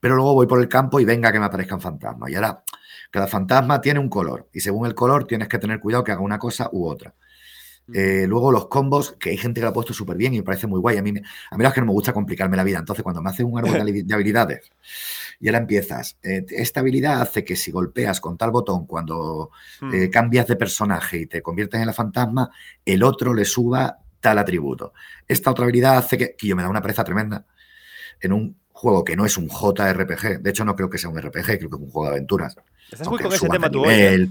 Pero luego voy por el campo y venga que me aparezcan fantasmas. Y ahora, cada fantasma tiene un color. Y según el color tienes que tener cuidado que haga una cosa u otra. Eh, luego los combos, que hay gente que lo ha puesto súper bien y me parece muy guay. A mí, a mí es que no me gusta complicarme la vida. Entonces, cuando me haces un árbol de habilidades y ahora empiezas, eh, esta habilidad hace que si golpeas con tal botón cuando eh, hmm. cambias de personaje y te conviertes en la fantasma, el otro le suba tal atributo. Esta otra habilidad hace que, que yo me da una pereza tremenda en un juego que no es un JRPG. De hecho, no creo que sea un RPG, creo que es un juego de aventuras. Estás muy con ese tema tú hoy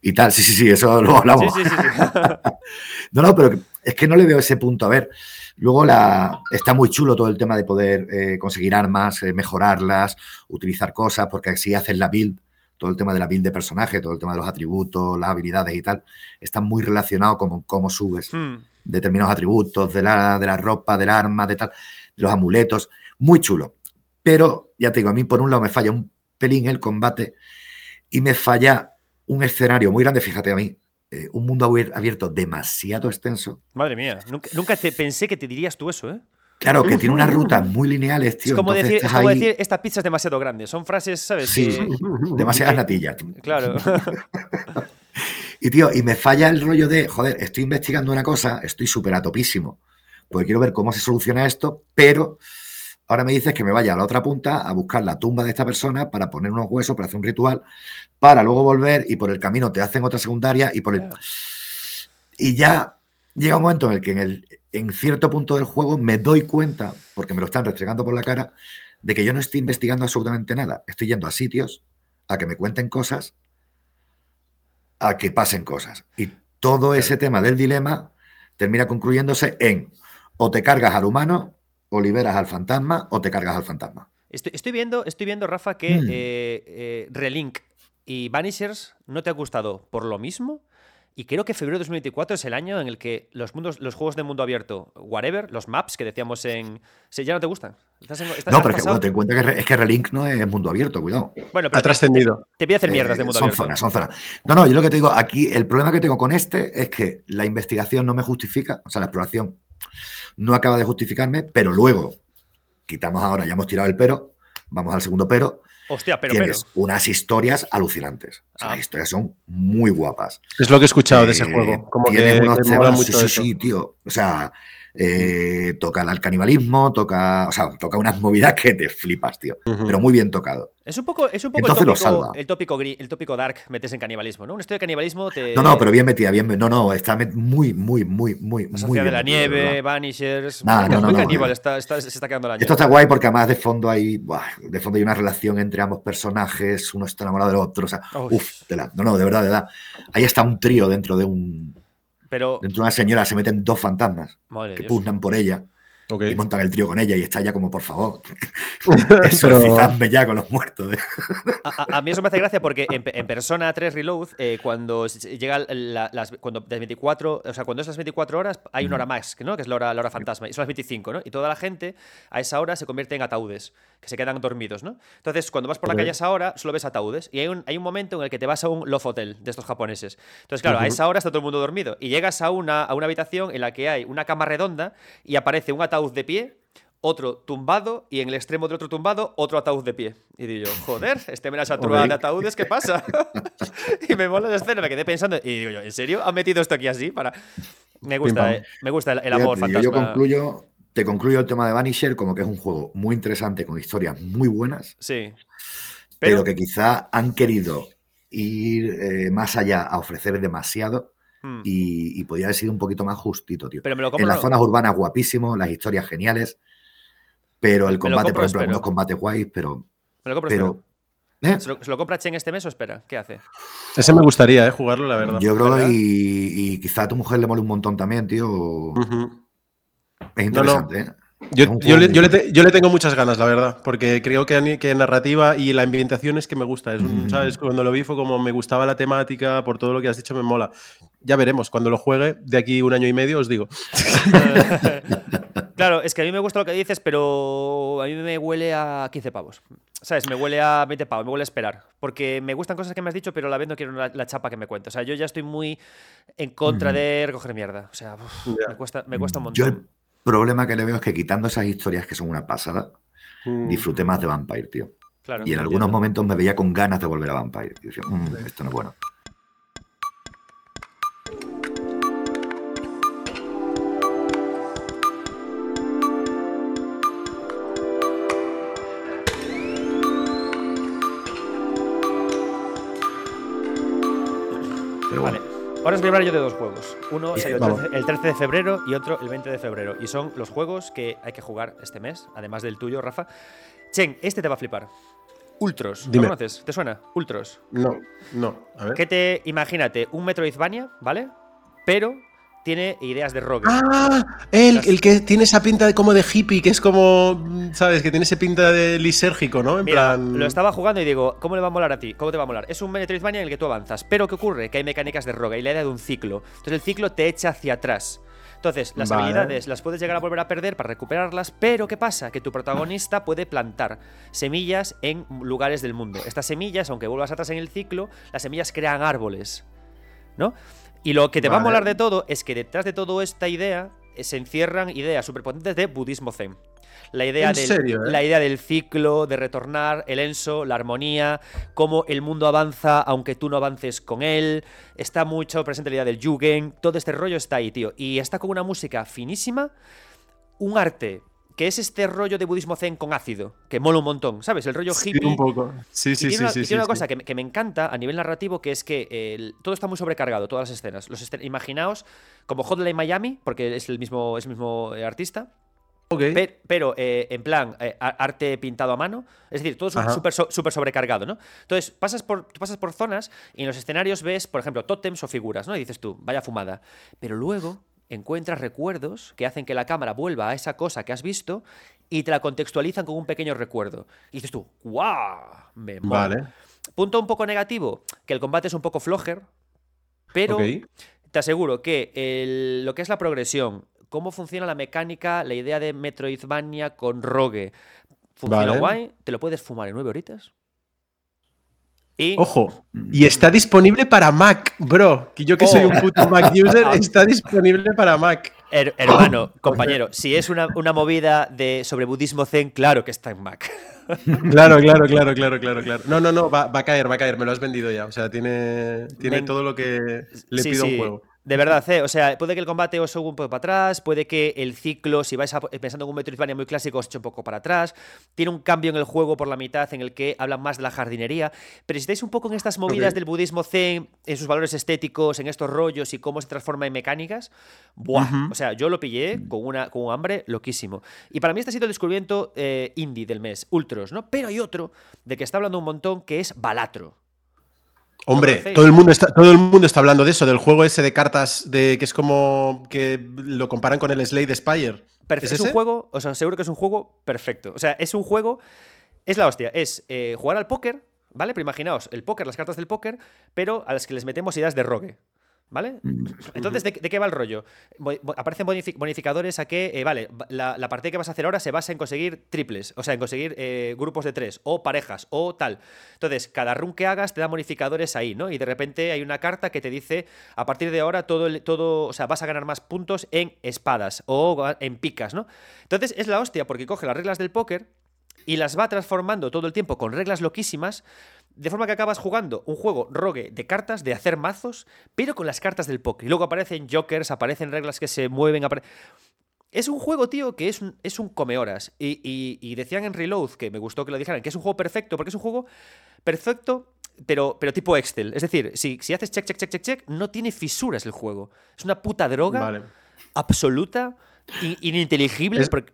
y tal. Sí, sí, sí, eso lo hablamos. Sí, sí, sí, no, no, pero es que no le veo ese punto. A ver, luego la, está muy chulo todo el tema de poder eh, conseguir armas, eh, mejorarlas, utilizar cosas, porque así haces la build, todo el tema de la build de personaje, todo el tema de los atributos, las habilidades y tal, está muy relacionado con cómo subes hmm. determinados atributos de la, de la ropa, del arma, de tal, de los amuletos. Muy chulo. Pero, ya te digo, a mí por un lado me falla un pelín el combate y me falla un escenario muy grande, fíjate a mí, eh, un mundo abierto demasiado extenso. Madre mía, nunca, te pensé que te dirías tú eso, ¿eh? Claro, que tiene unas rutas muy lineales, tío. Es como, decir, decir, esta pizza es demasiado grande. Son frases, ¿sabes? Sí, demasiadas natillas. Claro. y, tío, y me falla el rollo de, joder, estoy investigando una cosa, estoy súper atopísimo, porque quiero ver cómo se soluciona esto, pero Ahora me dices que me vaya a la otra punta a buscar la tumba de esta persona para poner unos huesos, para hacer un ritual, para luego volver y por el camino te hacen otra secundaria y por el... Y ya llega un momento en el que en, el, en cierto punto del juego me doy cuenta, porque me lo están restregando por la cara, de que yo no estoy investigando absolutamente nada. Estoy yendo a sitios a que me cuenten cosas, a que pasen cosas. Y todo ese tema del dilema termina concluyéndose en o te cargas al humano o liberas al fantasma o te cargas al fantasma. Estoy, viendo, estoy viendo, Rafa, que mm. eh, eh, Relink y Vanishers no te ha gustado por lo mismo. Y creo que febrero de 2024 es el año en el que los mundos, los juegos de mundo abierto, whatever, los maps que decíamos en. Si ya no te gustan. ¿Estás en, estás no, pero es que, bueno, ten en cuenta que, es que Relink no es mundo abierto, cuidado. Bueno, pero ha trascendido. Te, voy a hacer mierdas de mundo son abierto. Zonas, son zonas. No, no, yo lo que te digo, aquí el problema que tengo con este es que la investigación no me justifica, o sea, la exploración no acaba de justificarme, pero luego, quitamos ahora, ya hemos tirado el pero, vamos al segundo pero, Hostia, pero, tienes unas historias alucinantes. O sea, Ah. Las historias son muy guapas. Es lo que he escuchado de ese Eh, juego. Como tiene que, unos que temas, mucho sí, sí, tío. O sea, eh, toca el canibalismo, toca, o sea, toca unas movidas que te flipas, tío. Pero muy bien tocado. Es un poco, es un poco Entonces el, lo tópico, salva. el, tópico el tópico dark metes en canibalismo, ¿no? Una historia de canibalismo te. No, no, pero bien metida, bien. No, no, está muy, muy, muy, muy, La muy bien. de la Nieve, verdad. Vanishers. Nah, muy no, no, muy no, caníbal, no. está, está- se está quedando el año. Esto está guay porque además de fondo hay, buah, de fondo hay una relación entre ambos personajes, uno está enamorado del otro, o sea, uff, no, no, de verdad, de verdad. Ahí está un trío dentro de un, Pero. dentro de una señora, se meten dos fantasmas Madre que Dios. pugnan por ella Ok. y montan el trío con ella y está ya como, por favor, exorcizadme ya con los muertos. A, a- a mí eso me hace gracia porque en, en Persona 3 Reload, eh, cuando llega la- las cuando de 24, o sea, cuando es las 24 horas, hay una hora más, ¿no? Que es la hora, la hora fantasma, y son las 25, ¿no? Y toda la gente a esa hora se convierte en ataúdes, que se quedan dormidos, ¿no? Entonces, cuando vas por la calle a esa hora, solo ves ataúdes. Y hay un, hay un momento en el que te vas a un Love Hotel de estos japoneses. Entonces, claro, a esa hora está todo el mundo dormido. Y llegas a una, a una habitación en la que hay una cama redonda y aparece un ataúd de pie otro tumbado y en el extremo del otro tumbado otro ataúd de pie. Y digo yo, joder, este me la satura Ok. de ataúdes, ¿qué pasa? y me mola la escena, me quedé pensando y digo yo, ¿en serio han metido esto aquí así para me gusta, eh, me gusta el, el amor Fíjate, yo- fantasma. Yo concluyo, te concluyo el tema de Vanisher como que es un juego muy interesante, con historias muy buenas, Sí. pero, Pero, que quizá han querido ir eh, más allá a ofrecer demasiado Hmm. y, y podría haber sido un poquito más justito, tío. pero me lo En las no. zonas urbanas guapísimo, las historias geniales, pero el combate, compro, por ejemplo, espero. algunos combates guays, pero... Me lo compro, pero. ¿eh? ¿Se lo, se lo compra Chen este mes o espera? ¿Qué hace? Ese me gustaría, ¿eh? Jugarlo, la verdad. Yo creo ¿verdad? y, y quizá a tu mujer le mole un montón también, tío. Es interesante, ¿eh? Yo, yo le, yo le muy- te- yo le tengo muchas ganas, la verdad, porque creo que, narrativa y la ambientación es que me gusta. Es un- Mm. ¿sabes? Cuando lo vi fue como me gustaba la temática, por todo lo que has dicho me mola. Ya veremos, cuando lo juegue, de aquí un año y medio os digo. claro, es que a mí me gusta lo que dices, pero a mí me huele a 15 pavos. ¿Sabes? Me huele a 20 pavos, me huele a esperar. Porque me gustan cosas que me has dicho, pero a la vez no quiero la, la chapa que me cuenta. O sea, yo ya estoy muy en contra Ujú. de recoger mierda. O sea, uf, me, cuesta, me cuesta un Yo montón. Problema que le veo es que quitando esas historias que son una pasada, Mm. disfruté más de Vampire, tío. Claro. Y en algunos momentos me veía con ganas de volver a Vampire. Y decía, "Mm, esto no es bueno. Pero bueno, Vale. Ahora os voy a hablar yo de dos juegos. Uno Bien, salió el vamos. 13, el 13 de febrero y otro el 20 de febrero. Y son los juegos que hay que jugar este mes, además del tuyo, Rafa. Chen, este te va a flipar. Ultros. ¿Lo Dime. conoces? ¿Te suena? Ultros. No, no. A ver. Que te, imagínate, un Metroidvania, ¿vale? Pero tiene ideas de rogue. Ah, el, el que tiene esa pinta de como de hippie, que es como, ¿sabes? Que tiene esa pinta de lisérgico, ¿no? En Mira, plan. lo estaba jugando y digo, ¿cómo le va a molar a ti? ¿Cómo te va a molar? Es un Metroidvania en el que tú avanzas. Pero ¿qué ocurre? Que hay mecánicas de rogue y la idea de un ciclo. Entonces el ciclo te echa hacia atrás. Entonces, las Vale. habilidades las puedes llegar a volver a perder para recuperarlas, pero ¿qué pasa? Que tu protagonista puede plantar semillas en lugares del mundo. Estas semillas, aunque vuelvas atrás en el ciclo, las semillas crean árboles, ¿no? Y lo que te va a molar de todo es que detrás de toda esta idea eh, se encierran ideas superpotentes de budismo zen. La idea, ¿En del, serio, eh? la idea del ciclo, de retornar, el enso, la armonía, cómo el mundo avanza aunque tú no avances con él. Está mucho presente la idea del Yugen. Todo este rollo está ahí, tío. Y está con una música finísima, un arte que es este rollo de budismo zen con ácido, que mola un montón, ¿sabes? El rollo Sí, hippie. un poco. Sí, Y sí, tiene sí, sí. y sí, tiene una sí. cosa que me, que me encanta a nivel narrativo, que es que el- todo está muy sobrecargado, todas las escenas. Los escen- imaginaos como Hotline Miami, porque es el mismo, es el mismo eh, artista, Ok. pe- pero eh, en plan eh, arte pintado a mano, es decir, todo Ajá. súper so- súper sobrecargado, ¿no? Entonces, pasas por, tú pasas por zonas y en los escenarios ves, por ejemplo, tótems o figuras, ¿no? Y dices tú, vaya fumada. Pero luego encuentras recuerdos que hacen que la cámara vuelva a esa cosa que has visto y te la contextualizan con un pequeño recuerdo. Y dices tú, ¡guau! Me mola. Vale. Punto un poco negativo, que el combate es un poco flojer. Pero te aseguro que el- lo que es la progresión, cómo funciona la mecánica, la idea de Metroidvania con Rogue, funciona Vale. guay, te lo puedes fumar en nueve horitas. Y Ojo, y está disponible para Mac, bro. Que yo que soy Oh. un puto Mac user, está disponible para Mac. Her- hermano, compañero, si es una, una movida de sobre budismo zen, claro que está en Mac. Claro, claro, claro, claro, claro, claro. No, no, no, va, va a caer, va a caer. Me lo has vendido ya. O sea, tiene, tiene todo lo que le Sí, pido a sí, un juego. De verdad, ¿eh? O sea, puede que el combate os suba un poco para atrás, puede que el ciclo, si vais a- pensando en un Metroidvania muy clásico, os eche un poco para atrás. Tiene un cambio en el juego por la mitad en el que hablan más de la jardinería. Pero si estáis un poco en estas movidas del budismo zen, en sus valores estéticos, en estos rollos y cómo se transforma en mecánicas, ¡buah! O sea, yo lo pillé con, una, con un hambre loquísimo. Y para mí este ha sido el descubrimiento eh, indie del mes, Ultros, ¿no? Pero hay otro de que está hablando un montón que es Balatro. Hombre, todo el, mundo está, todo el mundo está hablando de eso, del juego ese de cartas de que es como que lo comparan con el Slade Spire. ¿Es es, un ese? juego, os aseguro que es un juego perfecto. O sea, es un juego, es la hostia, es eh, jugar al póker, ¿vale? Pero imaginaos, el póker, las cartas del póker, pero a las que les metemos ideas de rogue, ¿vale? Mm, Entonces, ¿de, de qué va el rollo? Aparecen bonifi- bonificadores a que, eh, vale, va- la, la partida que vas a hacer ahora se basa en conseguir triples, o sea, en conseguir eh, grupos de tres, o parejas, o tal. Entonces, cada run que hagas te da bonificadores ahí, ¿no? Y de repente hay una carta que te dice, a partir de ahora, todo, el- todo o sea, vas a ganar más puntos en espadas o en picas, ¿no? Entonces, es la hostia porque coge las reglas del póker y las va transformando todo el tiempo con reglas loquísimas, de forma que acabas jugando un juego rogue de cartas, de hacer mazos, pero con las cartas del póker. Y luego aparecen jokers, aparecen reglas que se mueven. apare- Es un juego, tío, que es un, es un come horas. Y, y- y decían en Reload, que me gustó que lo dijeran, que es un juego perfecto, porque es un juego perfecto, pero, pero tipo Excel. Es decir, si, si haces check, check, check, check, check, no tiene fisuras el juego. Es una puta droga Vale. absoluta, in- ininteligible, Es- porque-.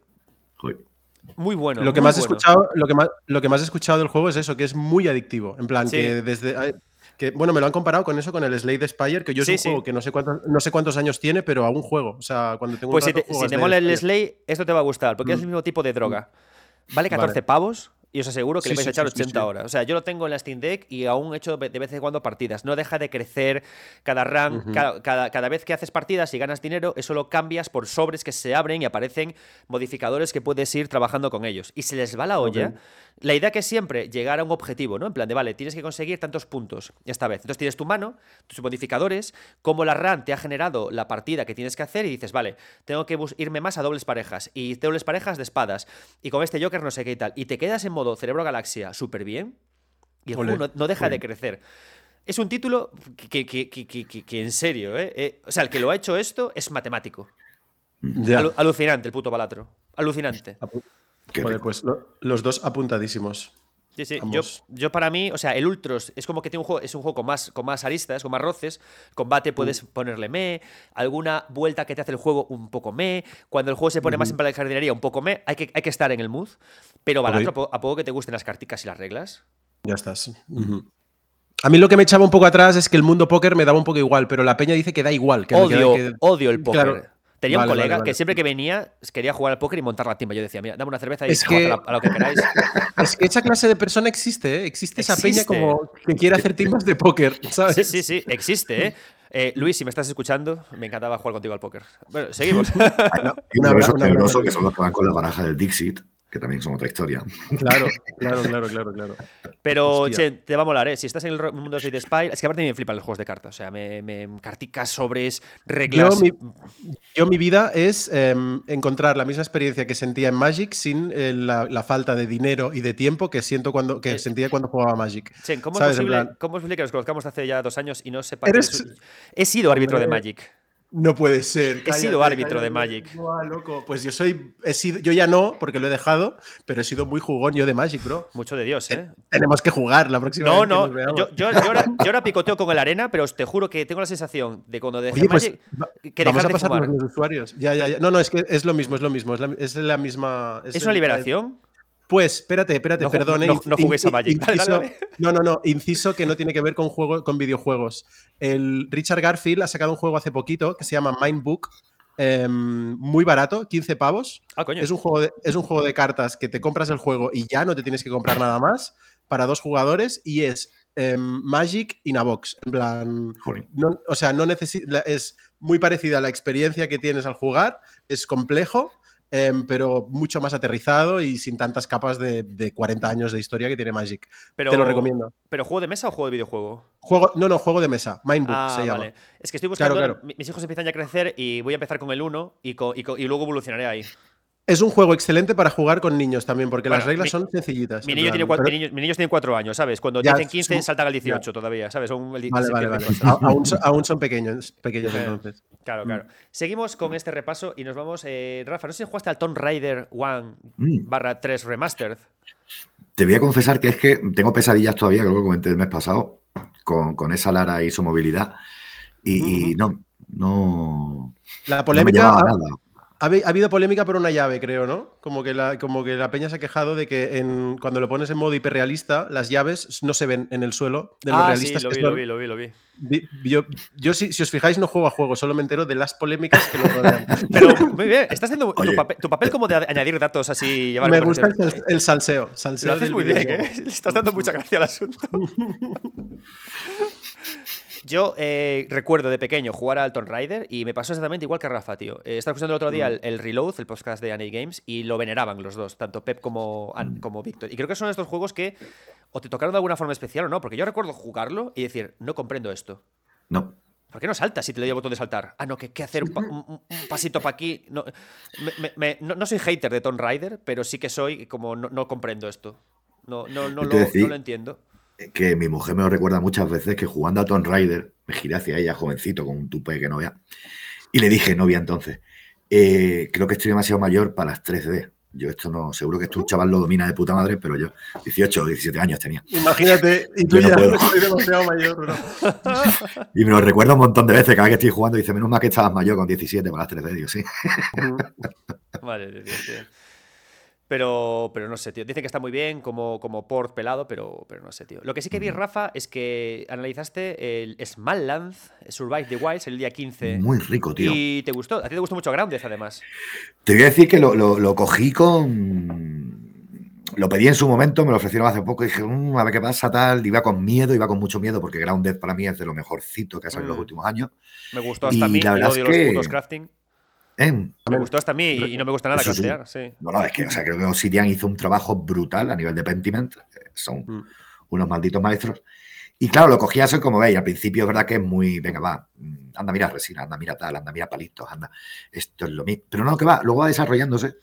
Muy bueno. Lo que, más he bueno. escuchado, lo, que más, lo que más he escuchado del juego es eso, que es muy adictivo. En plan, Sí. que desde. Que, bueno, me lo han comparado con eso, con el Slade Spire, que yo es un sí. juego que no sé, cuántos, no sé cuántos años tiene, pero aún juego. O sea, cuando tengo Pues un si rato, te, juego si te Slade mola el. Slay, esto te va a gustar, porque es Mm. el mismo tipo de droga. Vale 14 Vale. pavos y os aseguro que Sí, le vais sí, a echar sí, sí, 80 sí. horas. O sea, yo lo tengo en la Steam Deck y aún he hecho de vez en cuando partidas. No deja de crecer cada run, Ujú. cada, cada- cada vez que haces partidas y ganas dinero, eso lo cambias por sobres que se abren y aparecen modificadores que puedes ir trabajando con ellos. Y se les va la olla. Ok. La idea que es siempre llegar a un objetivo, ¿no? En plan de, vale, tienes que conseguir tantos puntos esta vez. Entonces tienes tu mano, tus modificadores, cómo la RAN te ha generado la partida que tienes que hacer y dices, vale, tengo que irme más a dobles parejas y dobles parejas de espadas y con este Joker no sé qué y tal. Y te quedas en modo cerebro galaxia súper bien y el juego no, no deja de crecer. Es un título que, que- que- que- que- que en serio, ¿eh? Eh, O sea, el que lo ha hecho esto es matemático. Ya. Alucinante el puto balatro. Alucinante. Joder, pues lo- los dos apuntadísimos. Sí, sí. Yo, yo para mí, o sea, el Ultros es como que tiene un juego, es un juego con más, con más aristas, con más roces. Combate puedes Mm. ponerle me, alguna vuelta que te hace el juego un poco me. Cuando el juego se pone más en plan de jardinería, un poco me. Hay que, hay que estar en el mood. Pero Balatro, Ok. a po- a poco que te gusten las carticas y las reglas. Ya estás. A mí lo que me echaba un poco atrás es que el mundo póker me daba un poco igual, pero la peña dice que da igual. Que, Odio, que- odio el póker. Claro. Tenía un colega vale, vale. que siempre que venía quería jugar al póker y montar la timba. Yo decía, mira, dame una cerveza y Es que- a, la- a lo que queráis. Es que esa clase de persona existe, ¿eh? Existe esa peña como que quiere hacer timbas de póker, ¿sabes? Sí, sí, sí, existe, ¿eh? Eh, Luis, si me estás escuchando, me encantaba jugar contigo al póker. Bueno, seguimos. Hay Un abrazo, que son los que van con la baraja del Dixit, que también son otra historia. Claro, claro, claro, claro, claro. Pero, Hostia. che, te va a molar, ¿eh? Si estás en el mundo de Spy, es que aparte me flipan los juegos de cartas. O sea, me, me carticas, sobres, reglas. Yo mi, yo, mi vida es em, encontrar la misma experiencia que sentía en Magic sin eh, la, la falta de dinero y de tiempo que siento cuando que Eh, sentía cuando jugaba Magic. Chen, ¿cómo, ¿Cómo es posible que nos conozcamos hace ya dos años y no sepa Eres- He sido árbitro de. Magic. No puede ser. He sido árbitro de Magic. Buah, loco. Pues yo soy, he sido, yo ya no, porque lo he dejado, pero he sido muy jugón yo de Magic, bro. Mucho de Dios, ¿eh? Tenemos que jugar la próxima No, vez no. veamos. Yo, yo, yo ahora, yo ahora picoteo con el arena, pero te juro que tengo la sensación de cuando dejé Oye, pues, Magic va- que vamos a de pasarnos fumar. los usuarios. Ya, ya, ya. No, no, es que es lo mismo, es lo mismo. Es la, es la misma. ¿Es una liberación? Pues, espérate, espérate, No perdón. eh, no- no juguéis a Magic. Inciso- dale, dale. No, no, no. Inciso que no tiene que ver con, juego, con videojuegos. El Richard Garfield ha sacado un juego hace poquito que se llama Mindbook. em, muy barato, 15 pavos. Ah, coño. Es un, juego de, es un juego de cartas que te compras el juego y ya no te tienes que comprar nada más para dos jugadores y es em, Magic in a box. En plan, o sea, no es muy parecida a la experiencia que tienes al jugar, es complejo, em, pero mucho más aterrizado y sin tantas capas de, 40 años de historia que tiene Magic. Te lo recomiendo. ¿Pero juego de mesa o juego de videojuego? Juego, no, no, juego de mesa. Mindbook ah, se llama. Es que estoy buscando. Mis hijos empiezan ya a crecer y voy a empezar con el 1 y, y luego evolucionaré ahí. Es un juego excelente para jugar con niños también, porque las reglas son sencillitas. Mi niño, tiene cuatro, años, ¿sabes? Cuando dicen 15 saltan al 18 todavía, ¿sabes? vale, vale, vale. aún, son pequeños, pequeños entonces. Claro, claro. Mm. Seguimos con este repaso y nos vamos. Eh, Rafa, no sé si jugaste al Tomb Raider 1 mm. barra 3 Remastered. Te voy a confesar que es que tengo pesadillas todavía, creo que comenté el mes pasado, con, esa Lara y su movilidad. Y, no, no. La polémica. nada. Ha, habido polémica por una llave, creo, ¿no? Como que la, como que la peña se ha quejado de que en, cuando lo pones en modo hiperrealista, las llaves no se ven en el suelo de los ah, realistas. Sí, lo vi, lo vi, lo vi, Yo, yo si, os fijáis, no juego a juego, solo me entero de las polémicas que lo rodean. Pero muy bien, estás haciendo tu papel, como de añadir datos así. me gusta el, salseo. salseo lo haces muy bien, ¿eh? Le estás dando mucha gracia al asunto. Yo eh, recuerdo de pequeño jugar al Tomb Raider y me pasó exactamente igual que Rafa, tío. Eh, estaba escuchando el otro día mm. el, Reload, el podcast de Annie Games, y lo veneraban los dos, tanto Pep como, mm. como Víctor. Y creo que son estos juegos que o te tocaron de alguna forma especial o no, porque yo recuerdo jugarlo y decir, no comprendo esto. No. ¿Por qué no saltas si te le doy el botón de saltar? Ah, no, que, que hacer un, pasito para aquí. No, no, soy hater de Tomb Raider, pero sí que soy como no, comprendo esto. No, no, no, lo, no lo entiendo que mi mujer me lo recuerda muchas veces que jugando a Tomb Raider, me giré hacia ella, jovencito, con un tupe que no vea, y le dije, novia entonces, eh, creo que estoy demasiado mayor para las 3D. Yo esto no, seguro que esto un chaval lo domina de puta madre, pero yo 18 o 17 años tenía. Imagínate, y tú ya estoy demasiado mayor, y me lo recuerdo un montón de veces, cada vez que estoy jugando, dice, menos mal que estabas mayor con 17 para las 3D, digo, sí. vale, tío. Pero, pero no sé, tío. Dicen que está muy bien como, como port pelado, pero, pero no sé, tío. Lo que sí que vi, Rafa, es que analizaste el Smallands Survive the Wilds el día 15. Muy rico, tío. Y te gustó. A ti te gustó mucho Grounded, además. Te voy a decir que lo, cogí con. Lo pedí en su momento, me lo ofrecieron hace poco y dije, mm, a ver qué pasa, tal. Iba con miedo, iba con mucho miedo, porque Grounded para mí es de lo mejorcito que ha salido en los mm. últimos años. Me gustó hasta a mí, la verdad es que... los putos crafting. Me gustó hasta a mí y no me gusta nada castear, sí. No, no, es que o sea, creo que Obsidian hizo un trabajo brutal a nivel de Pentiment. Son mm. unos malditos maestros. Y claro, lo cogía eso como veis. Al principio es verdad que es muy, venga, va, mm, anda, mira resina, anda, mira tal, anda, mira palitos, anda. Esto es lo mismo. Pero no, que va, luego va desarrollándose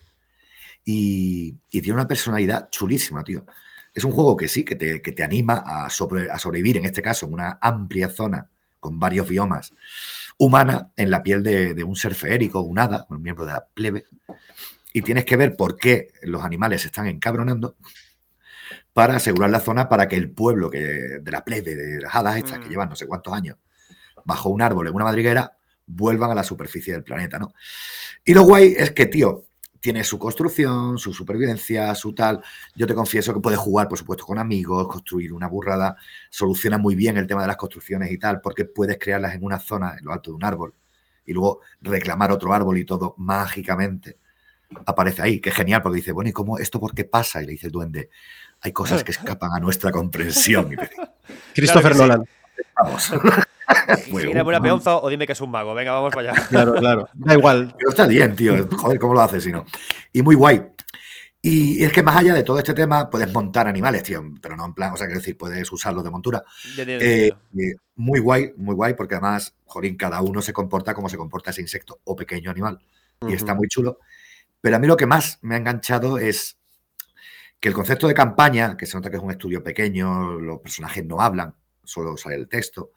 y, tiene una personalidad chulísima, tío. Es un juego que sí, que te, que te anima a, sobre, a sobrevivir, en este caso, en una amplia zona con varios biomas humana en la piel de, un ser feérico, un hada, un miembro de la plebe, y tienes que ver por qué los animales se están encabronando para asegurar la zona para que el pueblo que, de la plebe, de las hadas estas que mm. llevan no sé cuántos años bajo un árbol en una madriguera, vuelvan a la superficie del planeta, ¿no? Y lo guay es que, tío, tiene su construcción, su supervivencia, su tal. Yo te confieso que puedes jugar, por supuesto, con amigos, construir una burrada. Soluciona muy bien el tema de las construcciones y tal, porque puedes crearlas en una zona, en lo alto de un árbol, y luego reclamar otro árbol y todo mágicamente aparece ahí. Que genial, porque dice, bueno, ¿y cómo esto por qué pasa? Y le dice el duende, hay cosas que escapan a nuestra comprensión. Christopher Nolan. Vamos. Dime una peonza o dime que es un mago. Venga, vamos para allá. Claro, claro. Da igual. Pero está bien, tío. Joder, ¿cómo lo haces si no? Y muy guay. Y es que más allá de todo este tema, puedes montar animales, tío, pero no en plan, o sea, quiero decir, puedes usarlos de montura. Eh, eh, muy guay, muy guay, porque además, jolín, cada uno se comporta como se comporta ese insecto o pequeño animal. Y está muy chulo. Pero a mí lo que más me ha enganchado es que el concepto de campaña, que se nota que es un estudio pequeño, los personajes no hablan, solo sale el texto.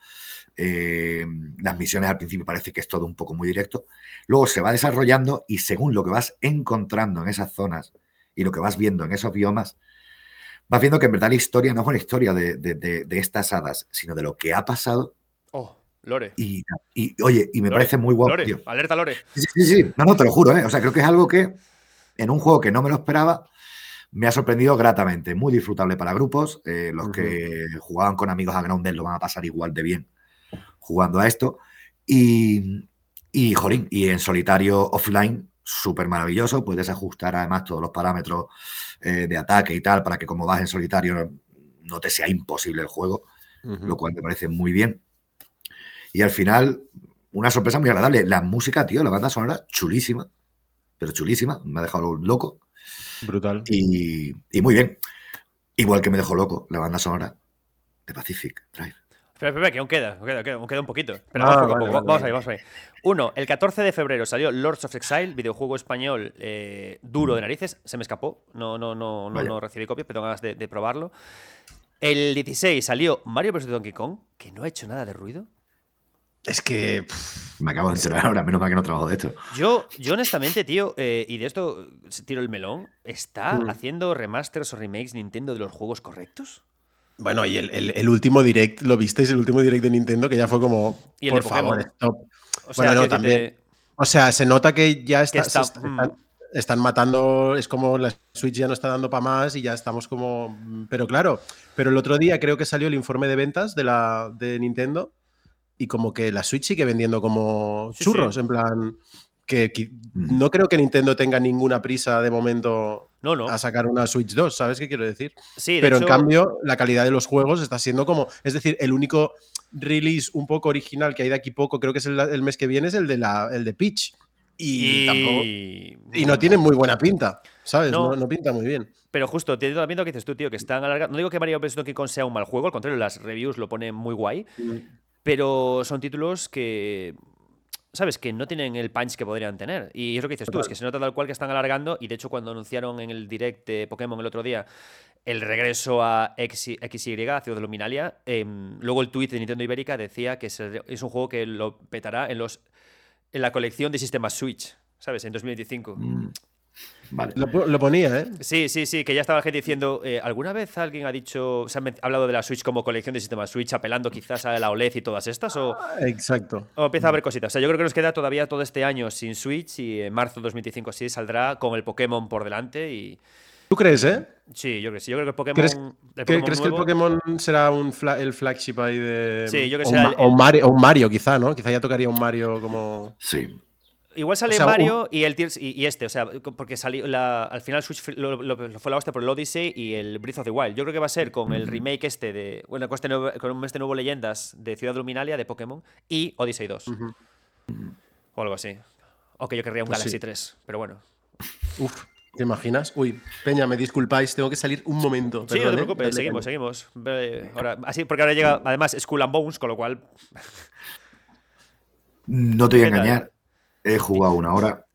Eh, las misiones al principio parece que es todo un poco muy directo. Luego se va desarrollando y según lo que vas encontrando en esas zonas y lo que vas viendo en esos biomas, vas viendo que en verdad la historia no es una historia de, estas hadas, sino de lo que ha pasado. Oh, Lore. Y, oye, y me parece muy guapo. Lore, alerta Lore. Sí, sí, sí. No, no, te lo juro, ¿eh? O sea, creo que es algo que en un juego que no me lo esperaba, me ha sorprendido gratamente. Muy disfrutable para grupos. Eh, los que jugaban con amigos a Grounded lo van a pasar igual de bien jugando a esto. Y, y, jorín, y en solitario offline, súper maravilloso. Puedes ajustar además todos los parámetros eh, de ataque y tal para que como vas en solitario no te sea imposible el juego. lo cual me parece muy bien. Y al final, una sorpresa muy agradable. La música, tío, la banda sonora, chulísima, pero chulísima, me ha dejado loco. Brutal. Y, y muy bien. Igual que me dejó loco la banda sonora de Pacific Drive. Espera, espera, que aún queda, aún queda, aún queda un poquito. Pero Ah, vamos, vale, poco. vale, vamos ahí, vamos ahí. Uno, el 14 de febrero salió Lords of Exile, videojuego español eh, duro de narices. Se me escapó, no, no, no, no, no recibí copia, pero tengo ganas de, de probarlo. El 16 salió Mario vs. Donkey Kong, que no ha hecho nada de ruido. Es que. pff, Me acabo de enterar ahora, menos mal que no trabajo de esto. Yo, yo honestamente, tío, eh, y de esto tiro el melón, ¿está Mm. haciendo remasters o remakes Nintendo de los juegos correctos? Bueno, y el, el- el último direct, ¿lo visteis? El último direct de Nintendo, que ya fue como. Y el por favor, stop. O Bueno, no, también. O sea, se nota que ya está, está- se- mm. están, están matando, es como la Switch ya no está dando para más y ya estamos como... mm, Pero claro, pero el otro día creo que salió el informe de ventas de, la, de Nintendo y como que la Switch sigue vendiendo como Sí, churros, sí. en plan... Que, que Mm. no creo que Nintendo tenga ninguna prisa de momento No, no. a sacar una Switch 2, ¿sabes qué quiero decir? Sí, de Pero en cambio, la calidad de los juegos está siendo como. Es decir, el único release un poco original que hay de aquí poco, creo que es el, el mes que viene, es el de, la, el de Peach. Y, tampoco- y no tiene muy buena pinta, ¿sabes? No. No, no pinta muy bien. Pero justo, te también lo que dices tú, tío, que están alargando. No digo que Mario vs. Donkey Kong sea un mal juego, al contrario, las reviews lo ponen muy guay, pero son títulos que. ¿Sabes? Que no tienen el punch que podrían tener. Y es lo que dices tú, es que se nota tal cual que están alargando. Y de hecho, cuando anunciaron en el direct de Pokémon el otro día el regreso a XY, a Ciudad de Luminalia, em, luego el tweet de Nintendo Ibérica decía que es un juego que lo petará en, los, en la colección de sistemas Switch, ¿sabes? En 2025. Mm, Vale. Lo, po- lo ponía, ¿eh? Sí, sí, sí, que ya estaba la gente diciendo, eh, ¿alguna vez alguien ha dicho, se ha hablado de la Switch como colección de sistemas Switch, apelando quizás a la OLED y todas estas? ¿O, Exacto. o empieza a haber cositas? O sea, yo creo que nos queda todavía todo este año sin Switch y en marzo de 2025 sí saldrá con el Pokémon por delante y... ¿Tú crees, eh? Sí, yo creo que sí. Yo creo que el Pokémon... ¿Crees, el que, Pokémon ¿crees que el Pokémon será un fla- el flagship ahí de. Sí, yo que o será un, Ma- el- o un Mario, o un Mario, quizá, ¿no? Quizá ya tocaría un Mario como. Sí. Igual sale O sea, Mario y el Tears y, y este, o sea, porque salió la- al final Switch lo, lo- lo fue la hostia por el Odyssey y el Breath of the Wild. Yo creo que va a ser con el remake este de, bueno, con este nuevo, con este nuevo Leyendas de Ciudad Luminalia de Pokémon y Odyssey 2 Ujú. o algo así. O que yo querría un Pues Galaxy sí. 3, pero bueno. Uf, ¿te imaginas? Uy, Peña, me disculpáis, tengo que salir un momento. Sí, no te ¿eh? preocupes, Dale, seguimos, seguimos. Ahora, así, porque ahora llega además Skull and Bones, con lo cual No te voy a engañar. He jugado una hora.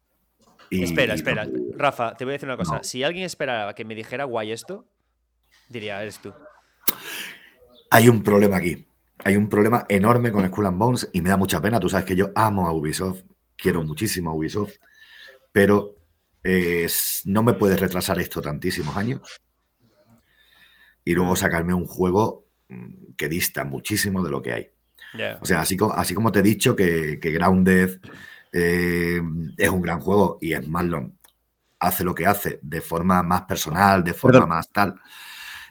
Y, Espera, espera. Rafa, te voy a decir una cosa. No. Si alguien esperaba que me dijera guay esto, diría, eres tú. Hay un problema aquí. Hay un problema enorme con Skull and Bones y me da mucha pena. Tú sabes que yo amo a Ubisoft, quiero muchísimo a Ubisoft, pero eh, no me puedes retrasar esto tantísimos años y luego sacarme un juego mm, que dista muchísimo de lo que hay. O sea, así como, así como te he dicho que, que Grounded eh, es un gran juego y Smartland hace lo que hace de forma más personal, de forma Perdón. más tal.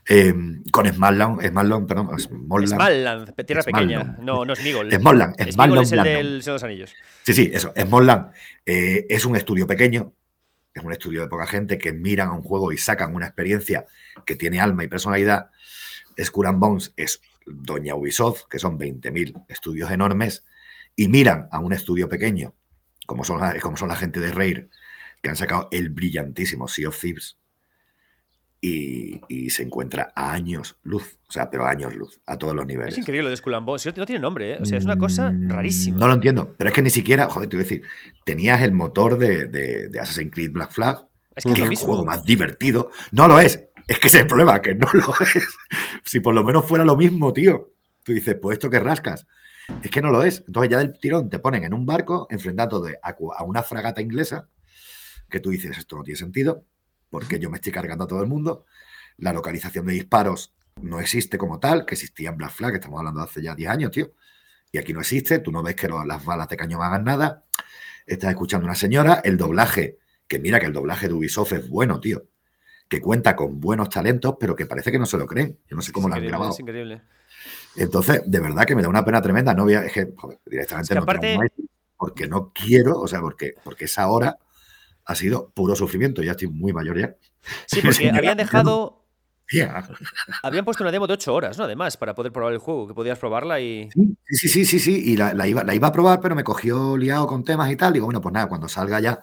eh, con Smartland, Smartland, perdón, Smartland. Smalland, pe- tierra pequeña. No, no es Nigol. Smalland, Smigol Smalland es el Blandon. del Señor de los Anillos. Sí, sí, eso. Smalland eh, es un estudio pequeño, es un estudio de poca gente que miran a un juego y sacan una experiencia que tiene alma y personalidad. Skull and Bones es Doña Ubisoft, que son 20.000 estudios enormes, y miran a un estudio pequeño, como son, la, como son la gente de Rare, que han sacado el brillantísimo Sea of Thieves, y, y se encuentra a años luz, o sea, pero a años luz, a todos los niveles. Es increíble lo de Skull and Bones. No tiene nombre, ¿eh? O sea, es una cosa Mm, rarísima. No lo entiendo, pero es que ni siquiera, joder, te voy a decir, tenías el motor de, de- de Assassin's Creed Black Flag, es que que es el juego más divertido. No lo es, es que ese es el problema, que no lo es. Si por lo menos fuera lo mismo, tío. Tú dices, pues esto que rascas. Es que no lo es. Entonces ya del tirón te ponen en un barco enfrentándote a, a una fragata inglesa, que tú dices, esto no tiene sentido, porque yo me estoy cargando a todo el mundo. La localización de disparos no existe como tal, que existía en Black Flag, estamos hablando de hace ya 10 años, tío. Y aquí no existe, tú no ves que lo- las balas de cañón hagan nada. Estás escuchando a una señora, el doblaje, que mira que el doblaje de Ubisoft es bueno, tío. Que cuenta con buenos talentos, pero que parece que no se lo creen. Yo no sé cómo es lo han grabado. Es increíble. Entonces, de verdad que me da una pena tremenda. No voy a, es que, joder, directamente Es que no aparte- porque no quiero, o sea, porque, porque esa hora ha sido puro sufrimiento. Ya estoy muy mayor ya. Sí, porque habían dejado. Habían puesto una demo de 8 horas, ¿no? Además, para poder probar el juego, que podías probarla y. Sí, sí, sí, sí, Y la, iba, la iba a probar, pero me cogió liado con temas y tal. Digo, bueno, pues nada, cuando salga ya.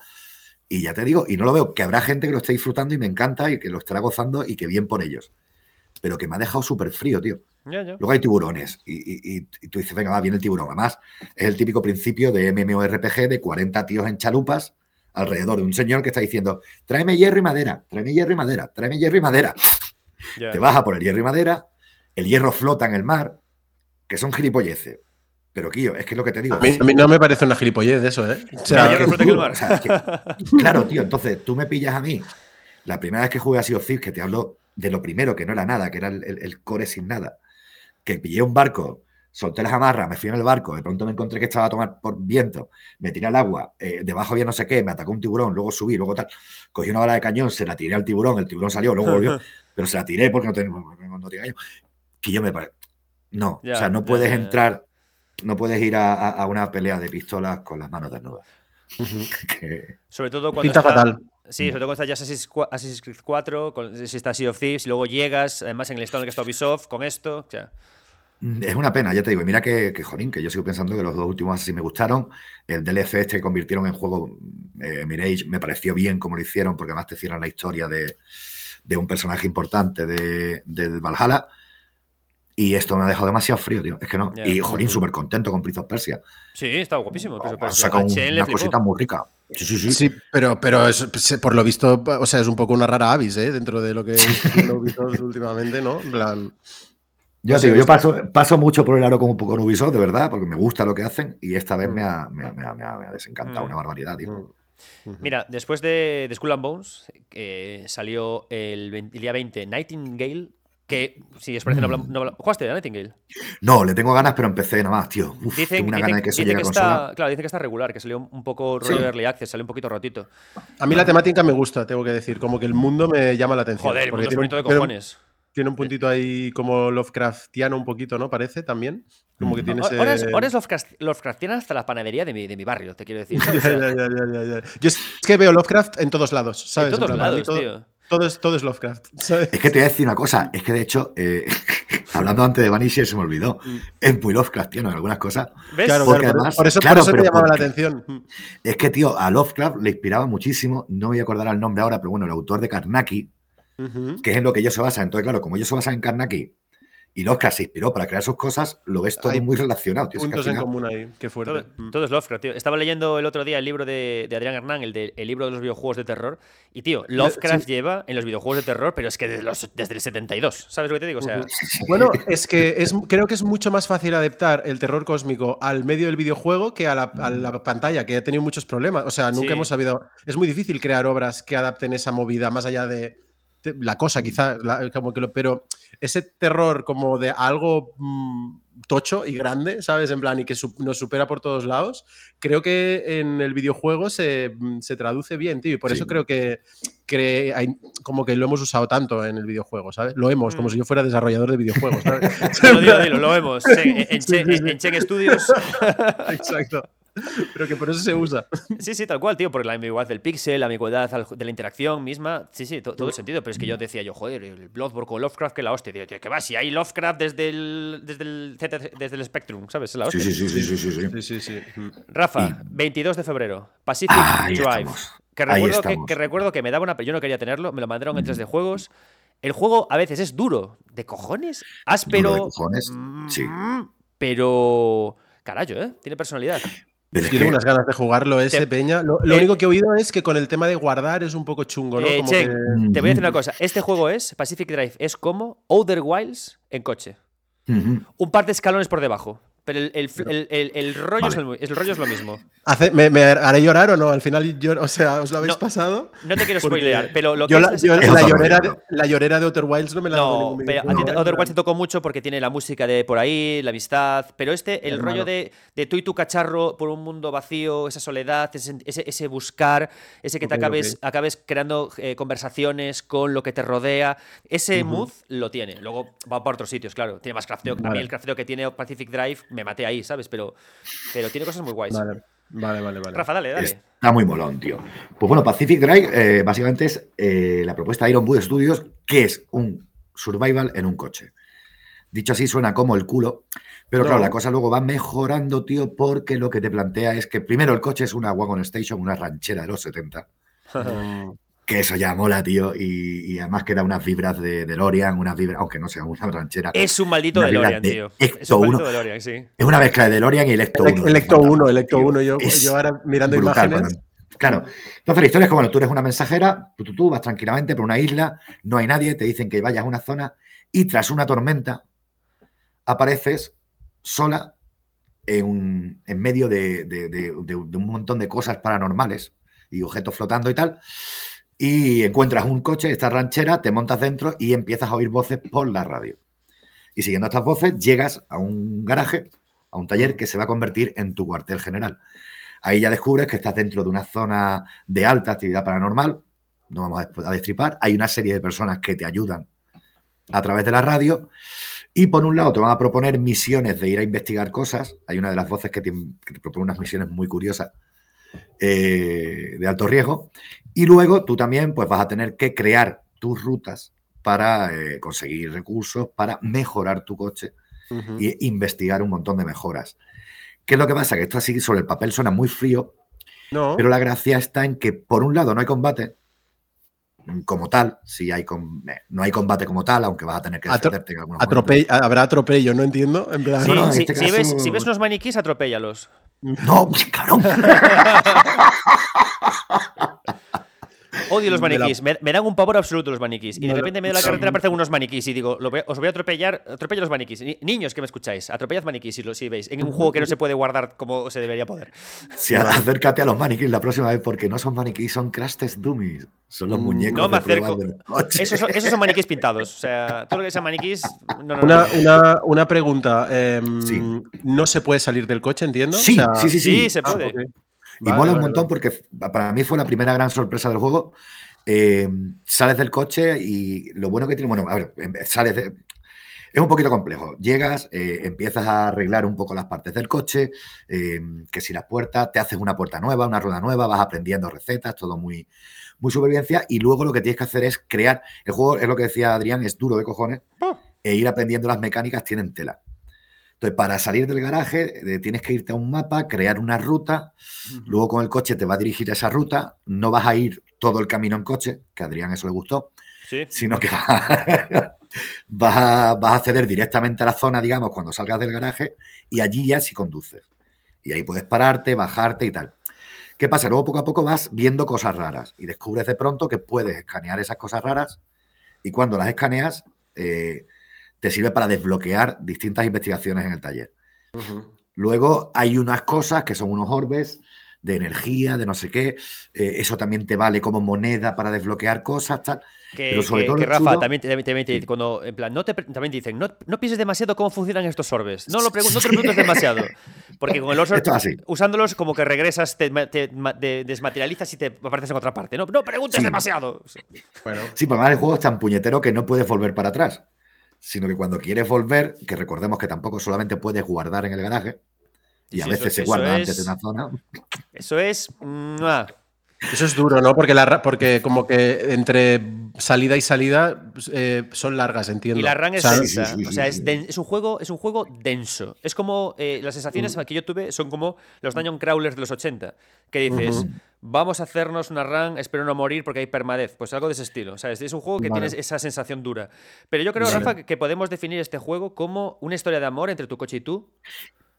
Y ya te digo, y no lo veo, que habrá gente que lo esté disfrutando y me encanta y que lo estará gozando y que bien por ellos. Pero que me ha dejado súper frío, tío. Luego hay tiburones y, tú dices, venga, va, viene el tiburón. Además, es el típico principio de MMORPG de 40 tíos en chalupas alrededor de un señor que está diciendo, tráeme hierro y madera, tráeme hierro y madera, tráeme hierro y madera. Te vas a poner hierro y madera, el hierro flota en el mar, que son gilipolleces. Pero, Kio, es que es lo que te digo. A mí, no me parece una gilipollez eso, ¿eh? claro, tío, entonces tú me pillas a mí. La primera vez que jugué a Sea of que te hablo de lo primero, que no era nada, que era el core sin nada que pillé un barco, solté las amarras, me fui en el barco, de pronto me encontré que estaba a tomar por viento, me tiré al agua, eh, debajo había no sé qué, me atacó un tiburón, luego subí, luego tal, cogí una bala de cañón, se la tiré al tiburón, el tiburón salió, luego volvió, pero se la tiré porque no tengo, no cañón. Que yo me parece. No, o sea, no puedes entrar, no puedes ir a, una pelea de pistolas con las manos desnudas. Sobre todo cuando. Pinta fatal. Sí, sobre todo cuando estás ya Assassin's Creed 4, si estás Sea of Thieves, y luego llegas, además en el estado en el que está Ubisoft, con esto. O sea. Mm, es una pena, ya te digo. Y mira que, que, jolín, que yo sigo pensando que los dos últimos así me gustaron. El DLC este que convirtieron en juego eh, Mirage me pareció bien como lo hicieron, porque además te hicieron la historia de, un personaje importante de, del Valhalla. Y esto me ha dejado demasiado frío, tío. Es que no. y jolín, súper contento con Prince of Persia. Sí, está guapísimo. Ha sacado una cosita muy rica. Sí, sí, sí. Sí, pero, pero es, por lo visto, o sea, es un poco una rara avis, ¿eh? Dentro de lo que he visto últimamente, ¿no? En plan. Yo, digo, yo paso, paso, mucho por el aro con, con Ubisoft, de verdad, porque me gusta lo que hacen y esta vez me ha, me me ha, desencantado mm. una barbaridad, tío. Mm. Mira, después de, de Skull and Bones, que salió el, el, día 20 Nightingale, que si os parece, no, no, ¿jugaste a Nightingale? No, le tengo ganas, pero empecé nada más, tío. dicen, una gana de que eso llegue a consola. claro, dicen que está regular, que salió un poco rollo Early Access, salió un poquito rotito. A mí la temática me gusta, tengo que decir, como que el mundo me llama la atención. Joder, porque tiene un, de cojones. Tiene un puntito ahí como Lovecraftiano un poquito, ¿no? Parece también. Como que tiene ahora, es, Lovecraftiano hasta la panadería de mi, de mi barrio, te quiero decir. ya, ya, ya, Yo es que veo Lovecraft en todos lados, ¿sabes? En todos lados, tío. Todo es, todo es Lovecraft. Es que te voy a decir una cosa, es que de hecho, eh, hablando antes de Vanisher se me olvidó, mm. es muy Lovecraft, tío, en algunas cosas. ¿Ves? Claro, por eso, claro, por eso llamaba la atención. Es que, tío, a Lovecraft le inspiraba muchísimo, no voy a acordar el nombre ahora, pero bueno, el autor de Karnaki, que es en lo que ellos se basan. Entonces, claro, como ellos se basan en Karnaki y Lovecraft se inspiró para crear sus cosas, lo ves todo muy relacionado. Tío. Puntos en común ahí, qué fuerte. Mm. Todo, es Lovecraft, tío. Estaba leyendo el otro día el libro de, Adrián Hernán, el, de, el libro de los videojuegos de terror. Y, tío, Lovecraft lleva en los videojuegos de terror, pero es que desde, los, desde el 72. ¿Sabes lo que te digo? O sea, bueno, es que es, creo que es mucho más fácil adaptar el terror cósmico al medio del videojuego que a la, pantalla, que ha tenido muchos problemas. O sea, nunca hemos sabido. Es muy difícil crear obras que adapten esa movida más allá de la cosa, quizá, como que lo, pero ese terror como de algo mm, tocho y grande, ¿sabes? En plan, y que nos supera por todos lados, creo que en el videojuego se, mm, traduce bien, tío, y por eso creo que, como que lo hemos usado tanto en el videojuego, ¿sabes? Lo hemos, como mm. si yo fuera desarrollador de videojuegos, ¿sabes? lo lo hemos. En, en, Check Studios. Exacto. Pero que por eso se usa. Sí, sí, tal cual, tío, porque la ambigüedad del pixel, la ambigüedad de la interacción misma, sí, sí, todo el sentido. Pero es que yo decía yo, joder, el Bloodborne con Lovecraft, que la hostia, tío, que va, si hay Lovecraft desde el, desde el, desde el Spectrum, ¿sabes? La hostia. Sí, sí, sí, sí, sí, sí. sí, Rafa, 22 de febrero, Pacific Drive. Que recuerdo que, recuerdo que me daba una. Yo no quería tenerlo, me lo mandaron en 3 de juegos. El juego a veces es duro, de cojones, áspero. de cojones, sí. Mm, pero. Carajo, ¿eh? Tiene personalidad. Tiene unas ganas de jugarlo ese, Peña. Lo, eh, único que he oído es que con el tema de guardar es un poco chungo, ¿no? Eh, te voy a decir una cosa. Este juego es, Pacific Drive, es como Outer Wilds en coche. Un par de escalones por debajo. Pero el, el, el, rollo, es el, rollo es lo mismo. me, haré llorar o no? Al final, yo, o sea, ¿os lo habéis pasado? No te quiero spoilear, pero lo que yo la, la, llorera de, la, llorera de, Outer Wilds no me la No, pero a ti Outer Wilds te tocó mucho porque tiene la música de por ahí, la amistad. Pero este, el rollo de, de, tú y tu cacharro por un mundo vacío, esa soledad, ese, ese, buscar, ese que te acabes, acabes creando eh, conversaciones con lo que te rodea, ese mood lo tiene. Luego va por otros sitios, claro. Tiene más crafteo. A mí el crafteo que tiene Pacific Drive me maté ahí, ¿sabes? Pero, pero tiene cosas muy guays. Vale. Vale, vale, Rafa, dale, dale. Está muy molón, tío. Pues bueno, Pacific Drive eh, básicamente es eh, la propuesta de Iron Wood Studios, que es un survival en un coche. Dicho así, suena como el culo, pero claro, la cosa luego va mejorando, tío, porque lo que te plantea es que primero el coche es una Wagon Station, una ranchera de los 70, Mm, que eso ya mola, tío, y, y además que da unas vibras de DeLorean, unas vibras, aunque no sea una ranchera. Es un maldito DeLorean, de tío. Ecto Es un maldito 1. DeLorean, sí. Es una mezcla de DeLorean y el Ecto 1. El Ecto 1, el Ecto tío. 1. Yo, ahora mirando brutal imágenes. cuando- Claro. Entonces la historia es como, bueno, tú eres una mensajera, tú, tú, tú vas tranquilamente por una isla, no hay nadie, te dicen que vayas a una zona y tras una tormenta apareces sola en, un- en medio de, de- de- de- de un montón de cosas paranormales y objetos flotando y tal. Y encuentras un coche, esta ranchera, te montas dentro y empiezas a oír voces por la radio. Y siguiendo estas voces, llegas a un garaje, a un taller que se va a convertir en tu cuartel general. Ahí ya descubres que estás dentro de una zona de alta actividad paranormal. No vamos a destripar. Hay una serie de personas que te ayudan a través de la radio. Y por un lado te van a proponer misiones de ir a investigar cosas. Hay una de las voces que te, que te propone unas misiones muy curiosas eh, de alto riesgo. Y luego tú también pues, vas a tener que crear tus rutas para eh, conseguir recursos, para mejorar tu coche Ujú. y investigar un montón de mejoras. ¿Qué es lo que pasa? Que esto así sobre el papel suena muy frío, No. pero la gracia está en que, por un lado, no hay combate como tal, si hay com- eh, no hay combate como tal, aunque vas a tener que Atro- defenderte en algunos Atrope- habrá atropello, no entiendo. En plan, Sí, No, no, en sí, este si, ves, si ves unos maniquís, atropéllalos. No, cabrón. Odio los Me la- maniquís. Me, me dan un pavor absoluto los maniquís. Y de la- repente en medio de la carretera aparecen unos maniquís y digo, voy a- os voy a atropellar. Atropello los maniquís. Ni- niños que me escucháis, atropellad maniquís si lo si veis. En un juego que no se puede guardar como se debería poder. Si acércate a los maniquís la próxima vez, porque no son maniquís, son crash test dummies. Son los muñecos. no me acerco. Esos son, esos son maniquís pintados. O sea, todo lo que sea maniquís. No, no, Una, no. una, una pregunta. em, Sí. ¿No se puede salir del coche, entiendo? Sí, O sea, sí, sí, sí. Sí, se ah, puede. ok. Y Vale, mola un vale, montón vale. porque para mí fue la primera gran sorpresa del juego. Eh, sales del coche y lo bueno que tiene, bueno, a ver, em- sales de- es un poquito complejo. Llegas, eh, empiezas a arreglar un poco las partes del coche, eh, que si las puertas, te haces una puerta nueva, una rueda nueva, vas aprendiendo recetas, todo muy, muy supervivencia. Y luego lo que tienes que hacer es crear. El juego, es lo que decía Adrián, es duro de cojones. Oh. E ir aprendiendo las mecánicas tienen tela. Entonces, para salir del garaje, eh, tienes que irte a un mapa, crear una ruta. Luego con el coche te va a dirigir a esa ruta. No vas a ir todo el camino en coche, que a Adrián eso le gustó, Sí. sino que vas, vas a, vas a acceder directamente a la zona, digamos, cuando salgas del garaje y allí ya sí conduces. Y ahí puedes pararte, bajarte y tal. ¿Qué pasa? Luego poco a poco vas viendo cosas raras y descubres de pronto que puedes escanear esas cosas raras y cuando las escaneas eh, te sirve para desbloquear distintas investigaciones en el taller. Luego hay unas cosas que son unos orbes de energía, de no sé qué. eh, eso también te vale como moneda para desbloquear cosas, tal. Que, Pero sobre que- todo que Rafa chulo- también, te- también, también te dice, cuando, en plan, no te, también te dicen, no, no pienses demasiado cómo funcionan estos orbes. No, lo pregun- no te preguntes demasiado. Porque con el orb, Esto es así. usándolos como que regresas, te, ma- te ma- te desmaterializas y te apareces en otra parte. No, no preguntes Sí. demasiado. Bueno, Sí, pero además el juego es tan puñetero que no puedes volver para atrás. Sino que cuando quieres volver, que recordemos que tampoco solamente puedes guardar en el garaje, y a Sí, veces eso- se guarda es- antes de una zona. Eso es. ¡mua! eso es duro, ¿no? Porque, la, porque como que entre salida y salida eh, son largas, entiendo. Y la RAN es O sea, densa. sí, sí, o sea, sí, es, es un juego, es un juego denso. Es como eh, las sensaciones que yo tuve son como los Dungeon Crawlers de los 80. Que dices, vamos a hacernos una RAN, espero no morir porque hay permadez. Pues algo de ese estilo. O sea, es, es un juego que Vale. tienes esa sensación dura. Pero yo creo, Vale. Rafa, que podemos definir este juego como una historia de amor entre tu coche y tú.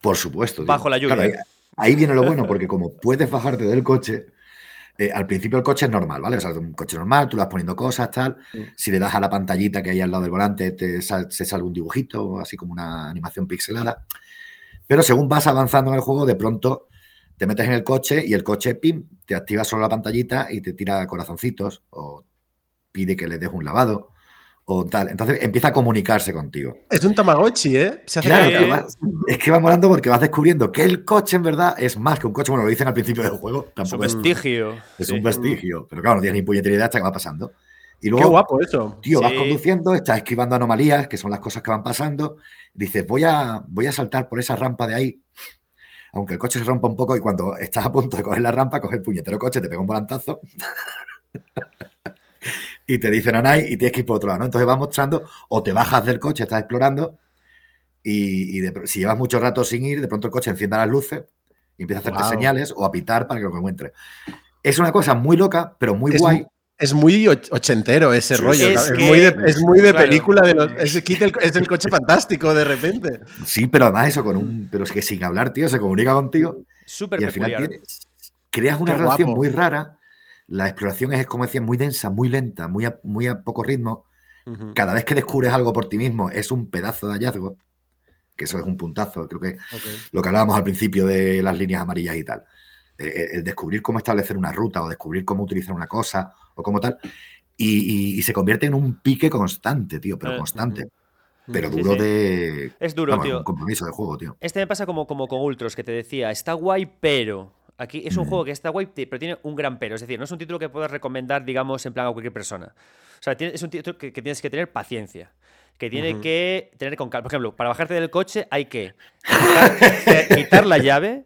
Por supuesto. tío. Bajo la lluvia. Claro, ahí, ahí viene lo bueno, porque como puedes bajarte del coche, eh, al principio el coche es normal, ¿vale? O sea, es un coche normal, tú le vas poniendo cosas, tal. Sí. Si le das a la pantallita que hay al lado del volante, te sal- se sale un dibujito, así como una animación pixelada. Pero según vas avanzando en el juego, de pronto te metes en el coche y el coche, pim, te activa solo la pantallita y te tira corazoncitos o pide que le des un lavado o tal. Entonces empieza a comunicarse contigo. Es un Tamagotchi, ¿eh? Se hace Claro, que vas- es que va molando porque vas descubriendo que el coche en verdad es más que un coche. Bueno, lo dicen al principio del juego, Es un vestigio. es Sí. un vestigio, pero claro, no tienes ni puñetera idea hasta que va pasando. Y Qué luego, guapo eso. tío, vas conduciendo, estás esquivando anomalías, que son las cosas que van pasando. Dices, voy a, voy a saltar por esa rampa de ahí, aunque el coche se rompa un poco y cuando estás a punto de coger la rampa, coge el puñetero coche, te pega un volantazo. y te dicen no hay y tienes que ir por otro lado, ¿no? Entonces vas mostrando o te bajas del coche, estás explorando y, y de- si llevas mucho rato sin ir, de pronto el coche encienda las luces y empieza a hacerte señales o a pitar para que lo encuentres. Es una cosa muy loca, pero muy Es guay. Es muy och- ochentero ese Sí, rollo. es Es, que- muy de, es muy de claro. película de los. Es, el, es el coche fantástico de repente. Sí, pero además eso con un. Pero es que sin hablar, tío, se comunica contigo Súper y al final tienes- creas una Qué relación guapo. muy rara. La exploración es, como decía, muy densa, muy lenta, muy a, muy a poco ritmo. Cada vez que descubres algo por ti mismo es un pedazo de hallazgo, que eso es un puntazo. Creo que lo que hablábamos al principio de las líneas amarillas y tal. Eh, El descubrir cómo establecer una ruta o descubrir cómo utilizar una cosa o cómo tal. Y, y- y se convierte en un pique constante, tío, pero Eh, constante. Pero Sí, duro sí. de. Es duro, vamos, tío. Un compromiso de juego, tío. Este me pasa como, como con Ultros, que te decía, está guay, pero. Aquí es un Mm. juego que está guay, pero tiene un gran pero. Es decir, no es un título que puedas recomendar, digamos, en plan a cualquier persona. O sea, es un título que, que tienes que tener paciencia. Que tiene que tener con calma. Por ejemplo, para bajarte del coche hay que quitar, eh, quitar la llave,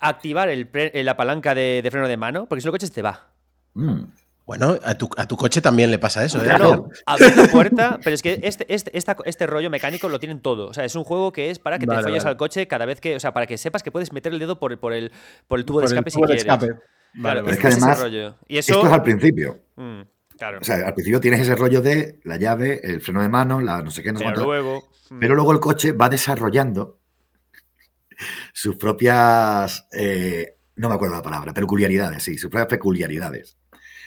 activar el pre- la palanca de, de freno de mano, porque si no el coche se te va. Mm. Bueno, a tu, a tu coche también le pasa eso, ¿eh? Claro, abrir la puerta, pero es que este, este, esta- este rollo mecánico lo tienen todo. O sea, es un juego que es para que te folles vale. al coche cada vez que. O sea, para que sepas que puedes meter el dedo por, por el, por el tubo de Por el escape tubo si de quieres. escape. Claro, Vale, Pero vale. es que ese además, rollo. Y eso. Esto es al principio. Mm, claro. O sea, al principio tienes ese rollo de la llave, el freno de mano, la no sé qué, no sé pero cuánto. luego. mm, Pero luego el coche va desarrollando sus propias. eh, no me acuerdo la palabra, peculiaridades, sí, sus propias peculiaridades.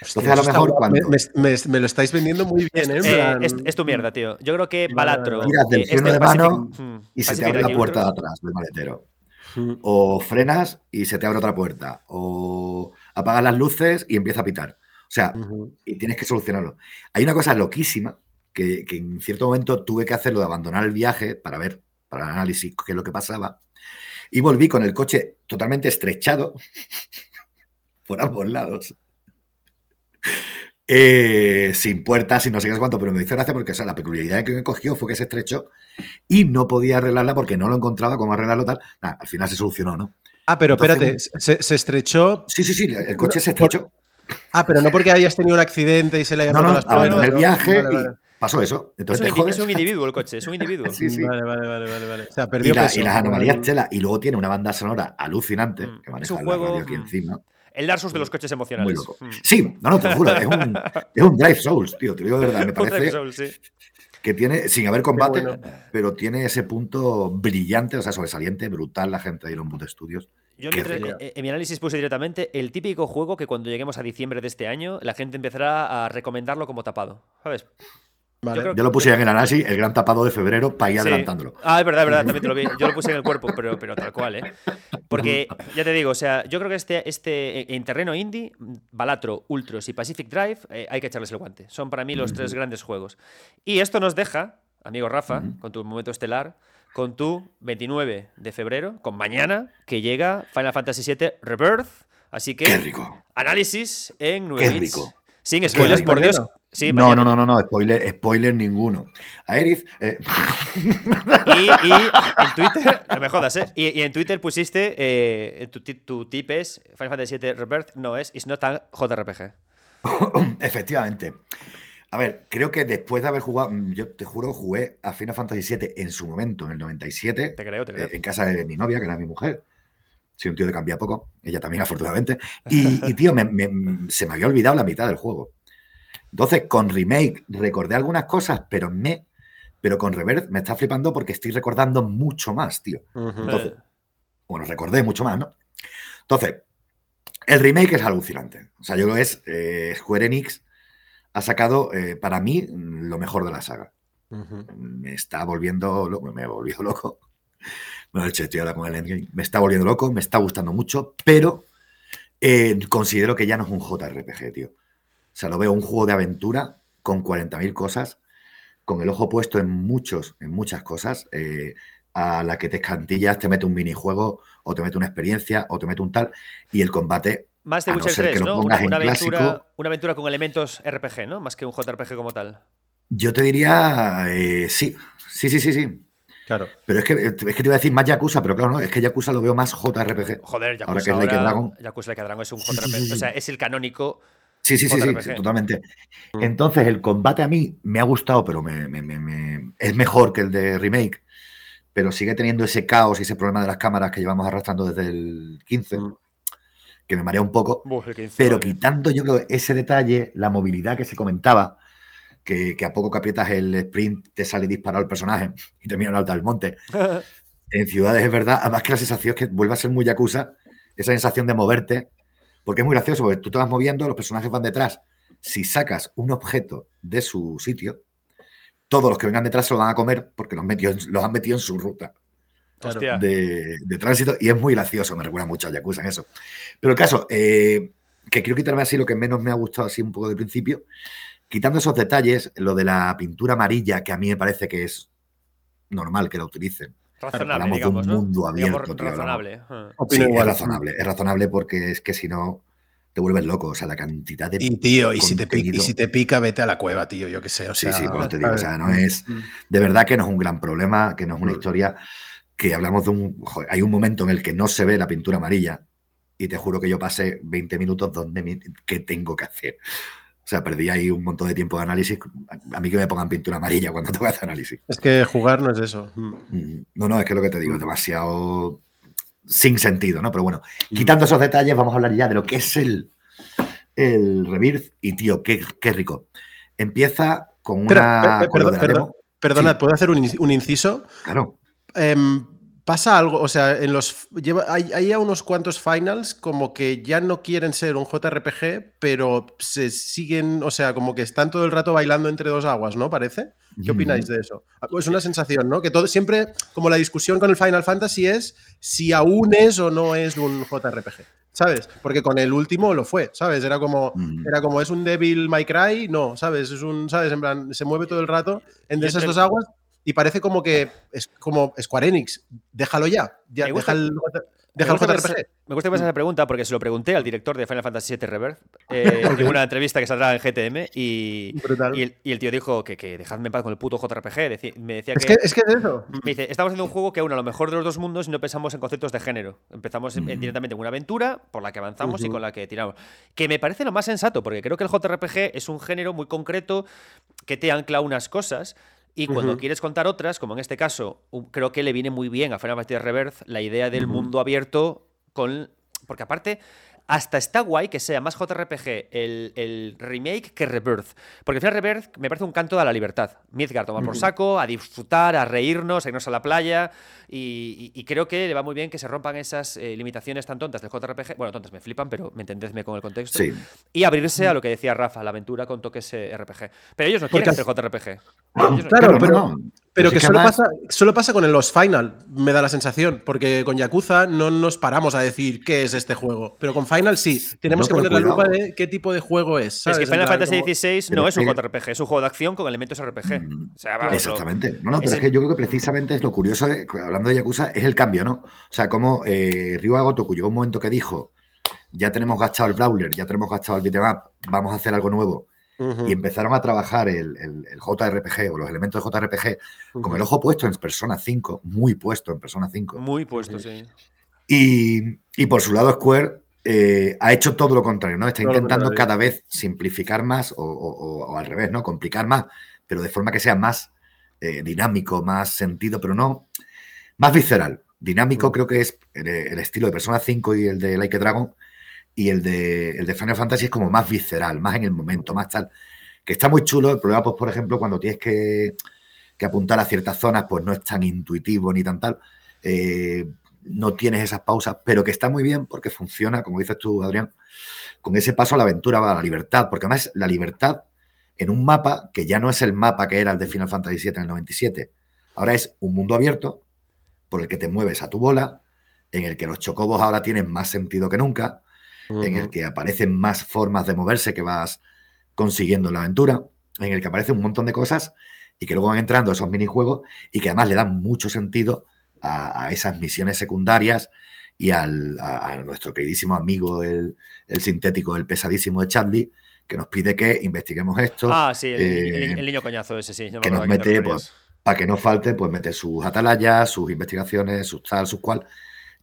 Hostia, Entonces, a lo está mejor cuando- Me, me- me lo estáis vendiendo muy bien, ¿eh? Eh, es, es tu mierda, tío. Yo creo que Balatro. Tiras del freno de mano mm, Y se te abre la puerta de atrás del maletero. Mm. O frenas y se te abre otra puerta. O apagas las luces y empieza a pitar. O sea, y tienes que solucionarlo. Hay una cosa loquísima que, que en cierto momento tuve que hacerlo de abandonar el viaje para ver, para el análisis, qué es lo que pasaba. Y volví con el coche totalmente estrechado por ambos lados. Eh, sin puertas, sin no sé qué es cuánto, pero me hizo gracia porque o sea, la peculiaridad que me cogió fue que se estrechó y no podía arreglarla porque no lo encontraba cómo arreglarlo tal. Al final se solucionó, ¿no? Ah, pero Entonces- espérate, se, se estrechó. Sí, sí, sí, el coche se estrechó. Ah, pero no porque hayas tenido un accidente y se le hayan No, roto no, las abandoné puertas. el viaje Vale, vale. y pasó eso. Es Entonces un, te indi- jodes. es un individuo el coche, es un individuo. Sí, sí. Vale, vale, vale, vale, vale. O sea, Y, perdió la- peso. y las anomalías tela. Y luego tiene una banda sonora alucinante Mm. que Es maneja un la juego, radio aquí mm, encima. El Dark Souls de los coches Muy emocionales. loco. Mm. Sí, no, no, te lo juro, es un, es un Drive Souls, tío, te lo digo de verdad. Me parece Souls, sí. que tiene, sin haber combate, bueno. pero tiene ese punto brillante, o sea, sobresaliente, brutal la gente de Iron Boot Studios. Yo en mi análisis puse directamente el típico juego que cuando lleguemos a diciembre de este año la gente empezará a recomendarlo como tapado. ¿Sabes? Vale. yo Yo lo puse ya en el análisis, el gran tapado de febrero, para ir Sí. adelantándolo. Ah, es verdad, es verdad, también te lo vi. Yo lo puse en el cuerpo, pero, pero tal cual, ¿eh? Porque, ya te digo, o sea, yo creo que este, este en terreno indie, Balatro, Ultros y Pacific Drive, eh, hay que echarles el guante. Son para mí los tres grandes juegos. Y esto nos deja, amigo Rafa, Ujú. con tu momento estelar, con tu 29 de febrero, con mañana, que llega Final Fantasy VII Rebirth. Así que, Qué rico. análisis en 9 Qué rico. Sin spoilers, por Dios. Sí, no, mañana. no, no, no, no, spoiler, spoiler ninguno. A Erith, eh, Y, y en Twitter, no me jodas, ¿eh? Y, y en Twitter pusiste, eh, tu, tu tip es Final Fantasy VII Rebirth, no es, it's not a JRPG. efectivamente. A ver, creo que después de haber jugado, mm, yo te juro, jugué a Final Fantasy VII en su momento, en el 97, Te creo, te creo. eh, en casa de mi novia, que era mi mujer. Soy un tío que cambia poco, ella también, afortunadamente. Y, y, tío, me- me- se me había olvidado la mitad del juego. Entonces, con Remake recordé algunas cosas, pero me. Pero con Reverse me está flipando porque estoy recordando mucho más, tío. Entonces, bueno, recordé mucho más, ¿no? Entonces, el remake es alucinante. O sea, yo que es eh, Square Enix ha sacado eh, para mí lo mejor de la saga. Me está volviendo loco, me he volvido loco. Bueno, estoy ahora con el endgame. Me está volviendo loco, me está gustando mucho, pero eh, considero que ya no es un JRPG, tío. O sea, lo veo un juego de aventura con 40.000 cosas, con el ojo puesto en muchos, en muchas cosas, eh, a la que te escantillas, te mete un minijuego, o te mete una experiencia, o te mete un tal, y el combate Más de a no Witcher ser que 3, lo ¿no? Una, una aventura, clásico. una aventura con elementos RPG, ¿no? Más que un JRPG como tal. Yo te diría, eh, sí, sí, sí, sí, sí. Claro. Pero es que, es que te iba a decir más Yakuza, pero claro, no, es que Yakuza lo veo más JRPG. Joder, Yakuza Ahora que es Like Dragon. Yakuza Like Dragon es un sí, JRPG. sí, sí. O sea, es el canónico Sí, sí, sí, sí, totalmente. Mm. Entonces, el combate a mí me ha gustado, pero me, es mejor que el de remake, pero sigue teniendo ese caos y ese problema de las cámaras que llevamos arrastrando desde el 15, mm. que me marea un poco. pero quitando yo creo ese detalle, la movilidad que se comentaba, que, a poco que aprietas el sprint te sale disparado el personaje y termina en alta del monte. en ciudades es verdad, además que la sensación es que vuelve a ser muy yakuza, esa sensación de moverte porque es muy gracioso, porque tú te vas moviendo, los personajes van detrás. Si sacas un objeto de su sitio, todos los que vengan detrás se lo van a comer porque los, los han metido en su ruta de, tránsito y es muy gracioso, me recuerda mucho a Yakuza en eso. Pero el caso, eh, que quiero quitarme así lo que menos me ha gustado así un poco de principio, quitando esos detalles, lo de la pintura amarilla, que a mí me parece que es normal que la utilicen. Razonable, digamos, de un mundo abierto. razonable. es razonable. Es razonable porque es que si no te vuelves loco. O sea, la cantidad de. Y tío, y si, te pica, y si te pica, vete a la cueva, tío. Yo qué sé. sí, sí, pues te digo. O sea, no es. De verdad que no es un gran problema, que no es una mm. historia que hablamos de un. hay un momento en el que no se ve la pintura amarilla. Y te juro que yo pasé 20 minutos donde. ¿Qué tengo que hacer? O sea, perdí ahí un montón de tiempo de análisis. A mí que me pongan pintura amarilla cuando tengo que hacer análisis. Es que jugar no es eso. Mm. Mm, no, no, es que lo que te digo es demasiado sin sentido, ¿no? Pero bueno, mm. quitando esos detalles, vamos a hablar ya de lo que es el, el Rebirth. Y tío, qué, rico. Empieza con una. perdona, ¿puedo hacer un, inciso? Claro. Em, pasa algo, o sea, en los lleva, hay, hay unos cuantos finals como que ya no quieren ser un JRPG, pero se siguen, o sea, como que están todo el rato bailando entre dos aguas, ¿no? Parece. ¿Qué opináis de eso? Es una sensación, ¿no? Que todo siempre, como la discusión con el Final Fantasy es si aún es o no es un JRPG. ¿Sabes? Porque con el último lo fue, ¿sabes? Era como, era como, ¿es un Devil May Cry? No, ¿sabes? Es un, ¿sabes? En plan, se mueve todo el rato entre esas dos aguas y parece como que es como Square Enix, déjalo ya, ya deja el, Deja me, gusta JRPG. me gusta que esa pregunta porque se lo pregunté al director de Final Fantasy VII Rebirth eh, en una entrevista que saldrá en GTM y, y, el, tío dijo que, que, dejadme en paz con el puto JRPG. me decía es que, es que es eso. Me dice, estamos haciendo un juego que une a lo mejor de los dos mundos y no pensamos en conceptos de género. Empezamos directamente en una aventura por la que avanzamos y con la que tiramos. Que me parece lo más sensato porque creo que el JRPG es un género muy concreto que te ancla unas cosas y cuando quieres contar otras, como en este caso, creo que le viene muy bien a Final Fantasy Rebirth la idea del mundo abierto con... Porque aparte, hasta está guay que sea más JRPG el, remake que Rebirth. Porque al final Rebirth me parece un canto a la libertad. Midgard tomar por saco, a disfrutar, a reírnos, a irnos a la playa. Y, creo que le va muy bien que se rompan esas eh, limitaciones tan tontas del JRPG. Bueno, tontas me flipan, pero me entendedme con el contexto. Y abrirse a lo que decía Rafa, la aventura con toques eh, RPG. Pero ellos no quieren hacer JRPG. claro, pero, pero que, solo, pasa, solo pasa con los Final, me da la sensación. Porque con Yakuza no nos paramos a decir qué es este juego. Pero con Final sí. Tenemos que poner la lupa de qué tipo de juego es. Es que Final Fantasy XVI no es un JRPG, es un juego de acción con elementos RPG. Mm, exactamente. No, no, pero es que yo creo que precisamente es lo curioso, hablando de Yakuza, es el cambio, ¿no? O sea, como eh, Ryu Agotoku llegó un momento que dijo: Ya tenemos gastado el Brawler, ya tenemos gastado el beat'em vamos a hacer algo nuevo. Y empezaron a trabajar el, JRPG o los elementos de JRPG con el ojo puesto en Persona 5, muy puesto en Persona 5. Muy puesto, sí. Y, y por su lado, Square eh, ha hecho todo lo contrario, ¿no? Está intentando cada vez simplificar más o, al revés, ¿no? Complicar más, pero de forma que sea más eh, dinámico, más sentido, pero no más visceral. Dinámico mm. creo que es el, estilo de Persona 5 y el de Like a Dragon y el de, el de Final Fantasy es como más visceral, más en el momento, más tal. Que está muy chulo. El problema, pues, por ejemplo, cuando tienes que, apuntar a ciertas zonas, pues no es tan intuitivo ni tan tal. Eh, no tienes esas pausas, pero que está muy bien porque funciona, como dices tú, Adrián, con ese paso a la aventura, a la libertad, porque además la libertad en un mapa que ya no es el mapa que era el de Final Fantasy VII en el 97, ahora es un mundo abierto por el que te mueves a tu bola, en el que los chocobos ahora tienen más sentido que nunca, en el que aparecen más formas de moverse que vas consiguiendo en la aventura, en el que aparecen un montón de cosas y que luego van entrando esos minijuegos y que además le dan mucho sentido a, esas misiones secundarias y al, a, nuestro queridísimo amigo, el, sintético, el pesadísimo de Chadley, que nos pide que investiguemos esto. Ah, sí, el, eh, niño coñazo ese, sí. que nos mete, pues, para que no falte, pues mete sus atalayas, sus investigaciones, sus tal, sus cual,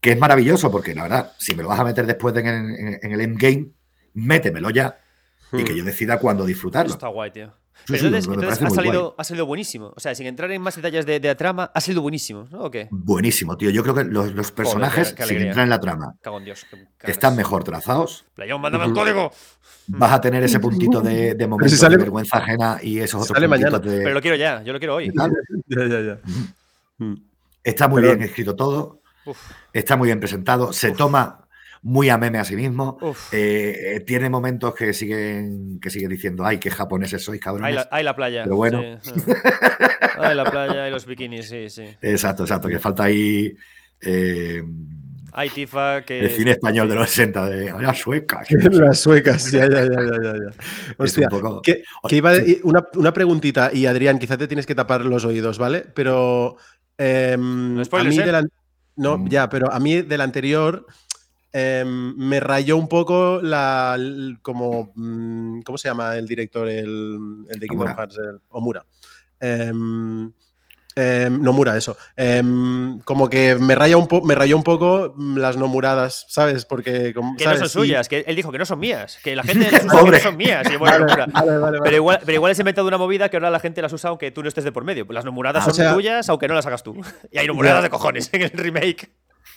que es maravilloso, porque la verdad, si me lo vas a meter después en, el endgame, métemelo ya, y que yo decida cuándo disfrutarlo. Está guay, tío. Sí, Pero sí, entonces, ha, salido, ha salido buenísimo. O sea, sin entrar en más detalles de, de la trama, ha salido buenísimo, ¿no? ¿O qué? Buenísimo, tío. Yo creo que los, los personajes, qué- qué sin entrar en la trama, Cago en Dios. qué ganas. están mejor trazados. Playón, mándame el código. Vas a tener ese puntito de, de momento sale- de vergüenza ajena y esos otros sale puntitos mañana. de. Pero lo quiero ya, yo lo quiero hoy. Ya, ya, ya. Mm. Está muy Pero- bien escrito todo. Uf, Está muy bien presentado. Se toma muy a meme a sí mismo. Eh, tiene momentos que siguen, que sigue diciendo, ay, qué japoneses sois, cabrones. Ahí la, playa. Pero bueno. sí. Ahí la playa y los bikinis, sí, sí. Exacto, exacto, que falta ahí eh, Hay Tifa que. el cine español de los 60, de las suecas. Las suecas, ya, ya, ya, ya, ya, ya. Es Hostia, un poco- que, que iba a de- una, una preguntita, y Adrián, quizás te tienes que tapar los oídos, ¿vale? Pero em, No a mí ¿eh? del an- no, Mm. ya, pero a mí del anterior em, me rayó un poco la como mm, ¿cómo se llama el director el, el de Kingdom. Hearts? El- Omura. Em, em, Nomura, eso. Em, como que me raya un poco, me rayó un poco mm, las nomuradas, ¿sabes? Porque como, Que no son Y- suyas, que él dijo que no son mías, que la gente que no son mías. Y bueno, Vale, vale. Pero igual, pero igual has inventado una movida que ahora la gente las usa aunque tú no estés de por medio. Las nomuradas Ah, son o sea- tuyas aunque no las hagas tú. Y hay nomuradas Ya. de cojones en el remake.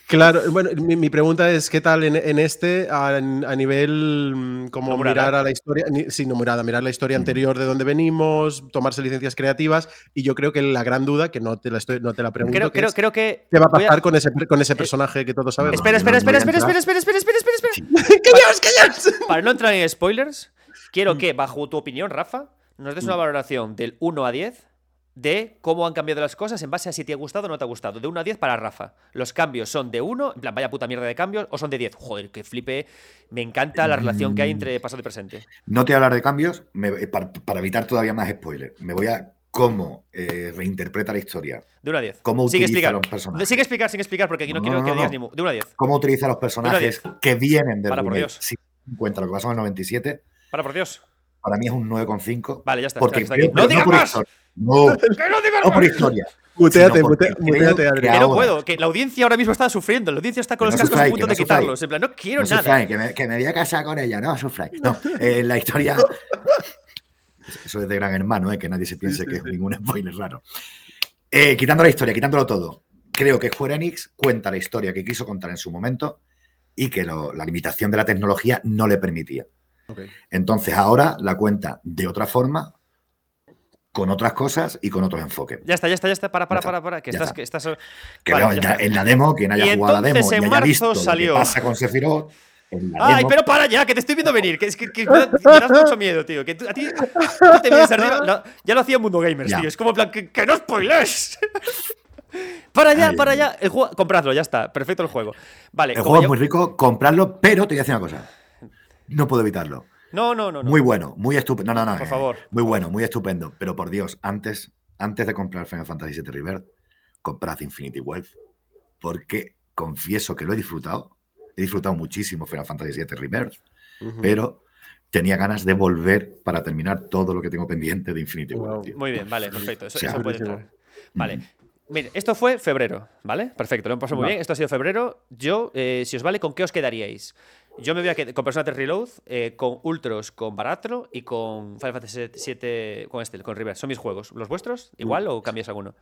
Claro, bueno, mi, mi pregunta es, ¿qué tal en, en este a, a nivel mm, como mirar a la historia, sí, nomurada, mirar la historia anterior de dónde venimos, tomarse licencias creativas y yo creo que la gran duda, que no te la, estoy, no te la pregunto, Creo, que creo, es, creo que. ¿qué va a pasar con, ese, con ese personaje que todos sabemos? Espera, no espera, espera, a espera, espera, espera, espera, espera, espera, espera. ¡Callaos, callaos! Para no entrar en spoilers, Mm. quiero que, bajo tu opinión, Rafa, nos des una valoración del 1 a 10 de cómo han cambiado las cosas en base a si te ha gustado o no te ha gustado. De 1 a 10 para Rafa. Los cambios son de 1, en plan, vaya puta mierda de cambios, o son de 10. Joder, que flipe. Me encanta la relación que hay entre pasado y presente. No te voy a hablar de cambios me- eh, para, para evitar todavía más spoilers. Me voy a cómo eh, reinterpreta la historia, De 1 a 10. cómo utiliza explicar. los personajes. Sigue explicar, sin explicar, porque aquí no, No, quiero no, que no, digas ni De 1 a 10. cómo utiliza los personajes que vienen del Para, por. Dios. Si lo que pasó en el 97, Para, por Dios. Para mí es un 9,5. Vale, ya está. Porque está, está aquí. creo- ¡No digas por más! historia. No, ¡Que no digas no por historia. Muteate, muteate, que Adrián. Que no puedo, que la audiencia ahora mismo está sufriendo. La audiencia está con Que los no cascos a punto de quitarlos. En plan, no quiero No nada. sufráis, que me, que me voy a casar con ella, no sufráis. No, eh, la historia. Eso es de gran hermano, eh, que nadie se piense sí, que es ningún spoiler raro. Eh, quitando la historia, quitándolo todo, creo que Square Enix cuenta la historia que quiso contar en su momento y que lo- la limitación de la tecnología no le permitía. Entonces ahora la cuenta de otra forma, con otras cosas y con otros enfoques. Ya está, ya está, ya está. Para, para, para, para. Que ya estás, está. que estás. Que Vale, ya está. en la demo, quien haya Y jugado a la demo y en haya marzo visto salió. lo que pasa con Sephiroth, Ay, demo- pero para ya, que te estoy viendo venir. Que es que, que me, da, me das mucho miedo, tío. Que tú- a ti no te vienes arriba. No, ya lo hacía Mundo Gamers, Ya. tío. Es como en plan, que, que no spoiles. para allá, para allá. El juego, compradlo, ya está. Perfecto el juego. Vale, El juego es muy rico, comprarlo, pero te voy a decir una cosa. No puedo evitarlo. No, no, no. no. Muy bueno, muy estupendo. No, no, no. Por eh, favor. Muy bueno, muy estupendo. Pero por Dios, antes, antes de comprar Final Fantasy VII Rebirth, comprad Infinity Wealth. Porque confieso que lo he disfrutado. He disfrutado muchísimo Final Fantasy VII Rebirth, pero tenía ganas de volver para terminar todo lo que tengo pendiente de Infinity Wow. Wealth. tío. Muy bien, vale, perfecto. Eso, O sea, eso puede entrar. Vale. Mire, esto fue febrero, ¿vale? Perfecto, lo hemos pasado muy bien. Esto ha sido febrero. Yo, eh, si os vale, ¿con qué os quedaríais? Yo me voy a quedar con Persona 3 Reload, eh, con Ultros, con Baratro y con Final Fantasy 7 con este, con River. Son mis juegos. ¿Los vuestros? ¿Igual o cambias alguno?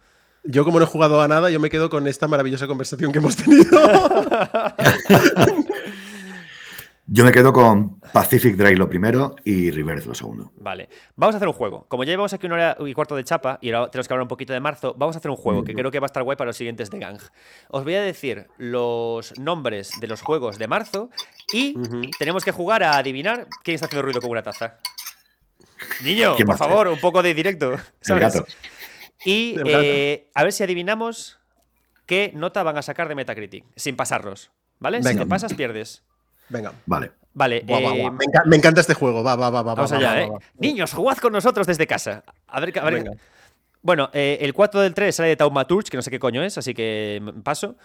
Yo como no he jugado a nada, yo me quedo con esta maravillosa conversación que hemos tenido. Yo me quedo con Pacific Drive lo primero y Rebirth lo segundo. Vale. Vamos a hacer un juego. Como ya llevamos aquí una hora y cuarto de chapa y ahora tenemos que hablar un poquito de marzo, vamos a hacer un juego que creo que va a estar guay para los siguientes de Gang. Os voy a decir los nombres de los juegos de marzo y tenemos que jugar a adivinar quién está haciendo ruido con una taza. Niño, ¿Quién por favor, un poco de directo. Y eh, a ver si adivinamos qué nota van a sacar de Metacritic, sin pasarlos. ¿Vale? Si te pasas, pierdes. Venga. Vale. Vale, Buah, eh, buah. Me, enca- me encanta este juego. Va, va, va, va. vamos va, allá, va, ¿eh? va, va. Niños, jugad con nosotros desde casa. A ver, a ver- Venga. Bueno, eh, el 4 del 3 sale de Taumaturge, que no sé qué coño es, así que paso.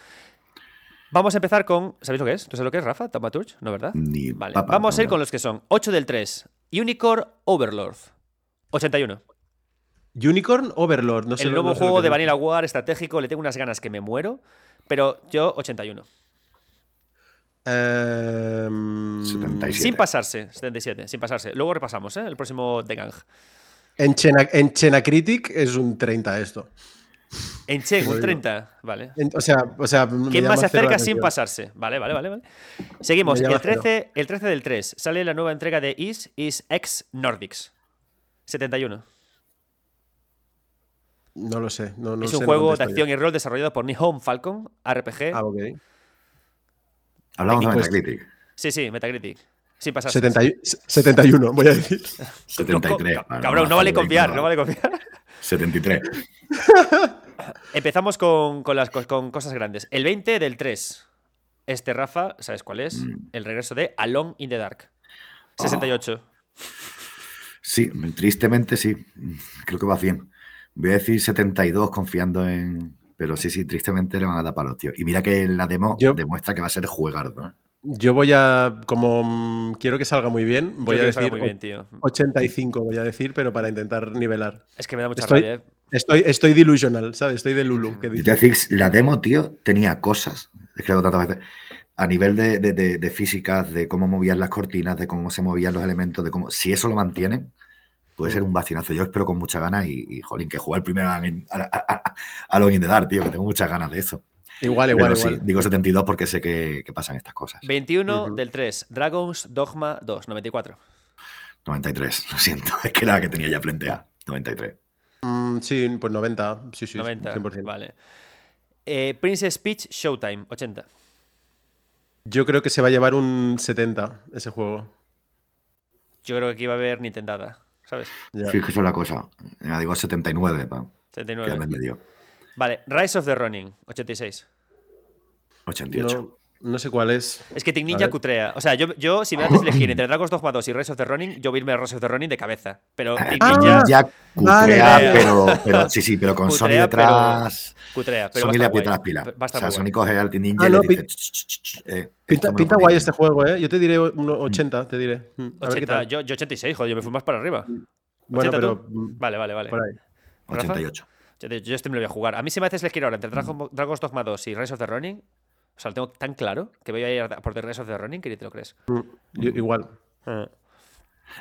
Vamos a empezar con. ¿Sabéis lo que es? ¿Tú sabes lo que es, Rafa? Taumaturge, ¿no, verdad? Ni Vale. papa, Vamos a ir con los que son 8 del 3. Unicorn Overlord. 81. Unicorn Overlord. No sé el nuevo no sé juego de. Vanilla War estratégico, le tengo unas ganas que me muero. Pero yo, 81. Em, 77. Sin pasarse, 77, sin pasarse. Luego repasamos, ¿eh? El próximo de Gang. En Chena, en Chena Critic es un 30 esto. En Chen, un digo. 30, vale. En- o sea, o sea ¿Quién más se acerca sin pasarse? Vale, vale, vale, vale. Seguimos. El 13, el 13 del 3. Sale la nueva entrega de Is, Is X Nordics. 71. No lo sé. No, no es un juego de acción y rol desarrollado por Nihon Falcon, RPG. Ah, ok. Hablamos de Pues- Metacritic. Sí, sí, Metacritic. Sin pasarse. 70 y- 71, voy a decir. 73. Co- Bueno, Cabrón, no vale hacerlo confiar, no vale confiar. 73. Empezamos con, con las con cosas grandes. El 20 del 3. Este, Rafa, ¿sabes cuál es? Mm. El regreso de Alone in the Dark. 68. Sí, tristemente sí. Creo que va bien. Voy a decir 72 confiando en. Pero sí, sí, tristemente le van a dar palos, tío. Y mira que la demo Yo- demuestra que va a ser jugardo. ¿eh? Yo voy a, como mm, quiero que salga muy bien, voy Creo a decir muy bien, tío. 85, voy a decir, pero para intentar nivelar. Es que me da mucha Estoy- rabia. ¿eh? Estoy, estoy delusional, ¿sabes? Estoy de Lulu. Que Yo dice. la demo, tío, tenía cosas. Es que lo tantas veces. A nivel de, de, de- de físicas, de cómo movían las cortinas, de cómo se movían los elementos, de cómo. Si eso lo mantienen, puede ser un vacinazo. Yo espero con muchas ganas y, y, jolín, que jugar el primero a, a, a, a, Login de Dar, tío, que tengo muchas ganas de eso. Igual, igual, Pero sí, igual. digo 72 porque sé que, que pasan estas cosas. 21 Ujú. del 3. Dragons Dogma 2. 94. 93, lo siento, es que era la que tenía ya frente a 93. Mm, sí, pues 90. Sí, sí, 90. 100%. Vale. Eh, Princess Peach Showtime. 80. Yo creo que se va a llevar un 70 ese juego. Yo creo que aquí va a haber Nintendada. ¿Sabes? Ya. Sí, es que eso es la cosa. Ya digo 79, pa, que 79. me medio. Vale. Rise of the Running. 86. 88. No, no sé cuál es. Es que Team Ninja cutrea. O sea, yo, yo si me haces elegir entre Dragons Dogma 2 y Rise of the Running, yo voy a irme a Rise of the Running de cabeza. Pero Team Ah, Ninja ya cutrea, vale. pero, pero sí, sí, pero con Sony Cutrea, pero- detrás. cutrea. Pero va a Sony le aprieta las pilas. O sea, Sony coge al Team Ninja Ah, y no, le dice. pi- "Ch, ch, ch, ch, eh, Pinta, pinta ponéis". guay este juego, ¿eh? Yo te diré un 80, te diré. Mm, A ver qué 80. tal. Yo, yo 86, joder, yo me fui más para arriba. Bueno, 80 pero tú. mm, Vale, vale, vale. por ahí. Rafa? 88. Yo, yo este me lo voy a jugar. A mí si me haces elegir ahora entre Dragon- Dragons Dogma 2 y Rise of the Running, o sea, lo tengo tan claro que voy a ir a por The Rise of the Running que ni te lo crees. Mm, yo- igual.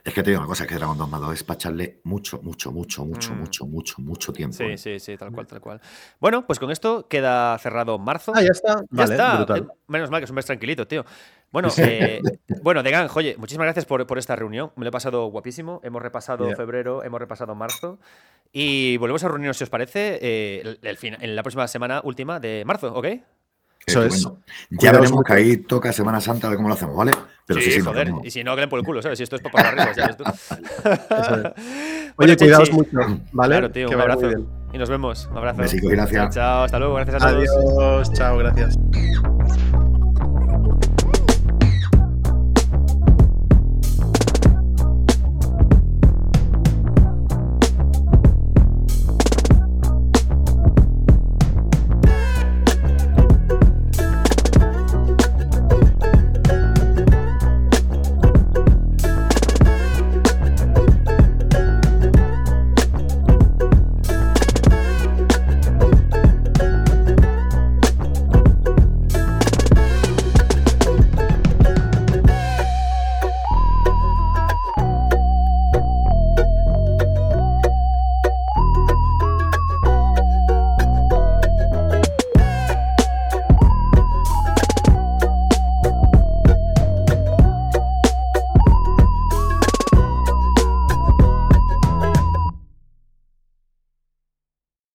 Es que te digo una cosa, es que Dragon Dogma 2 es para echarle mucho, mucho, mucho, mucho, Mm. mucho, mucho, mucho tiempo. Sí, ¿eh? sí, sí, tal cual, tal cual. Bueno, pues con esto queda cerrado marzo. Ah, ya está. Ya Vale, está. brutal. Eh, Menos mal que es un mes tranquilito, tío. Bueno, eh, bueno, Degan, oye, muchísimas gracias por, por esta reunión. Me lo he pasado guapísimo. Hemos repasado febrero, hemos repasado marzo. Y volvemos a reunirnos, si os parece, eh, el- el fin- en la próxima semana última de marzo, ¿ok? Eso es. Estupendo. Ya veremos que ahí toca Semana Santa a ver cómo lo hacemos, ¿vale? Pero sí, sí, nos joder. Y si no, que den por el culo, ¿sabes? Si esto es para ya ves tú. Oye, Bueno, cuidaos mucho, ¿vale? Claro, tío, Que un abrazo. Y nos vemos. Un abrazo. Besicos y gracias. Chao, chao, hasta luego. Gracias a todos. Adiós, chao, gracias.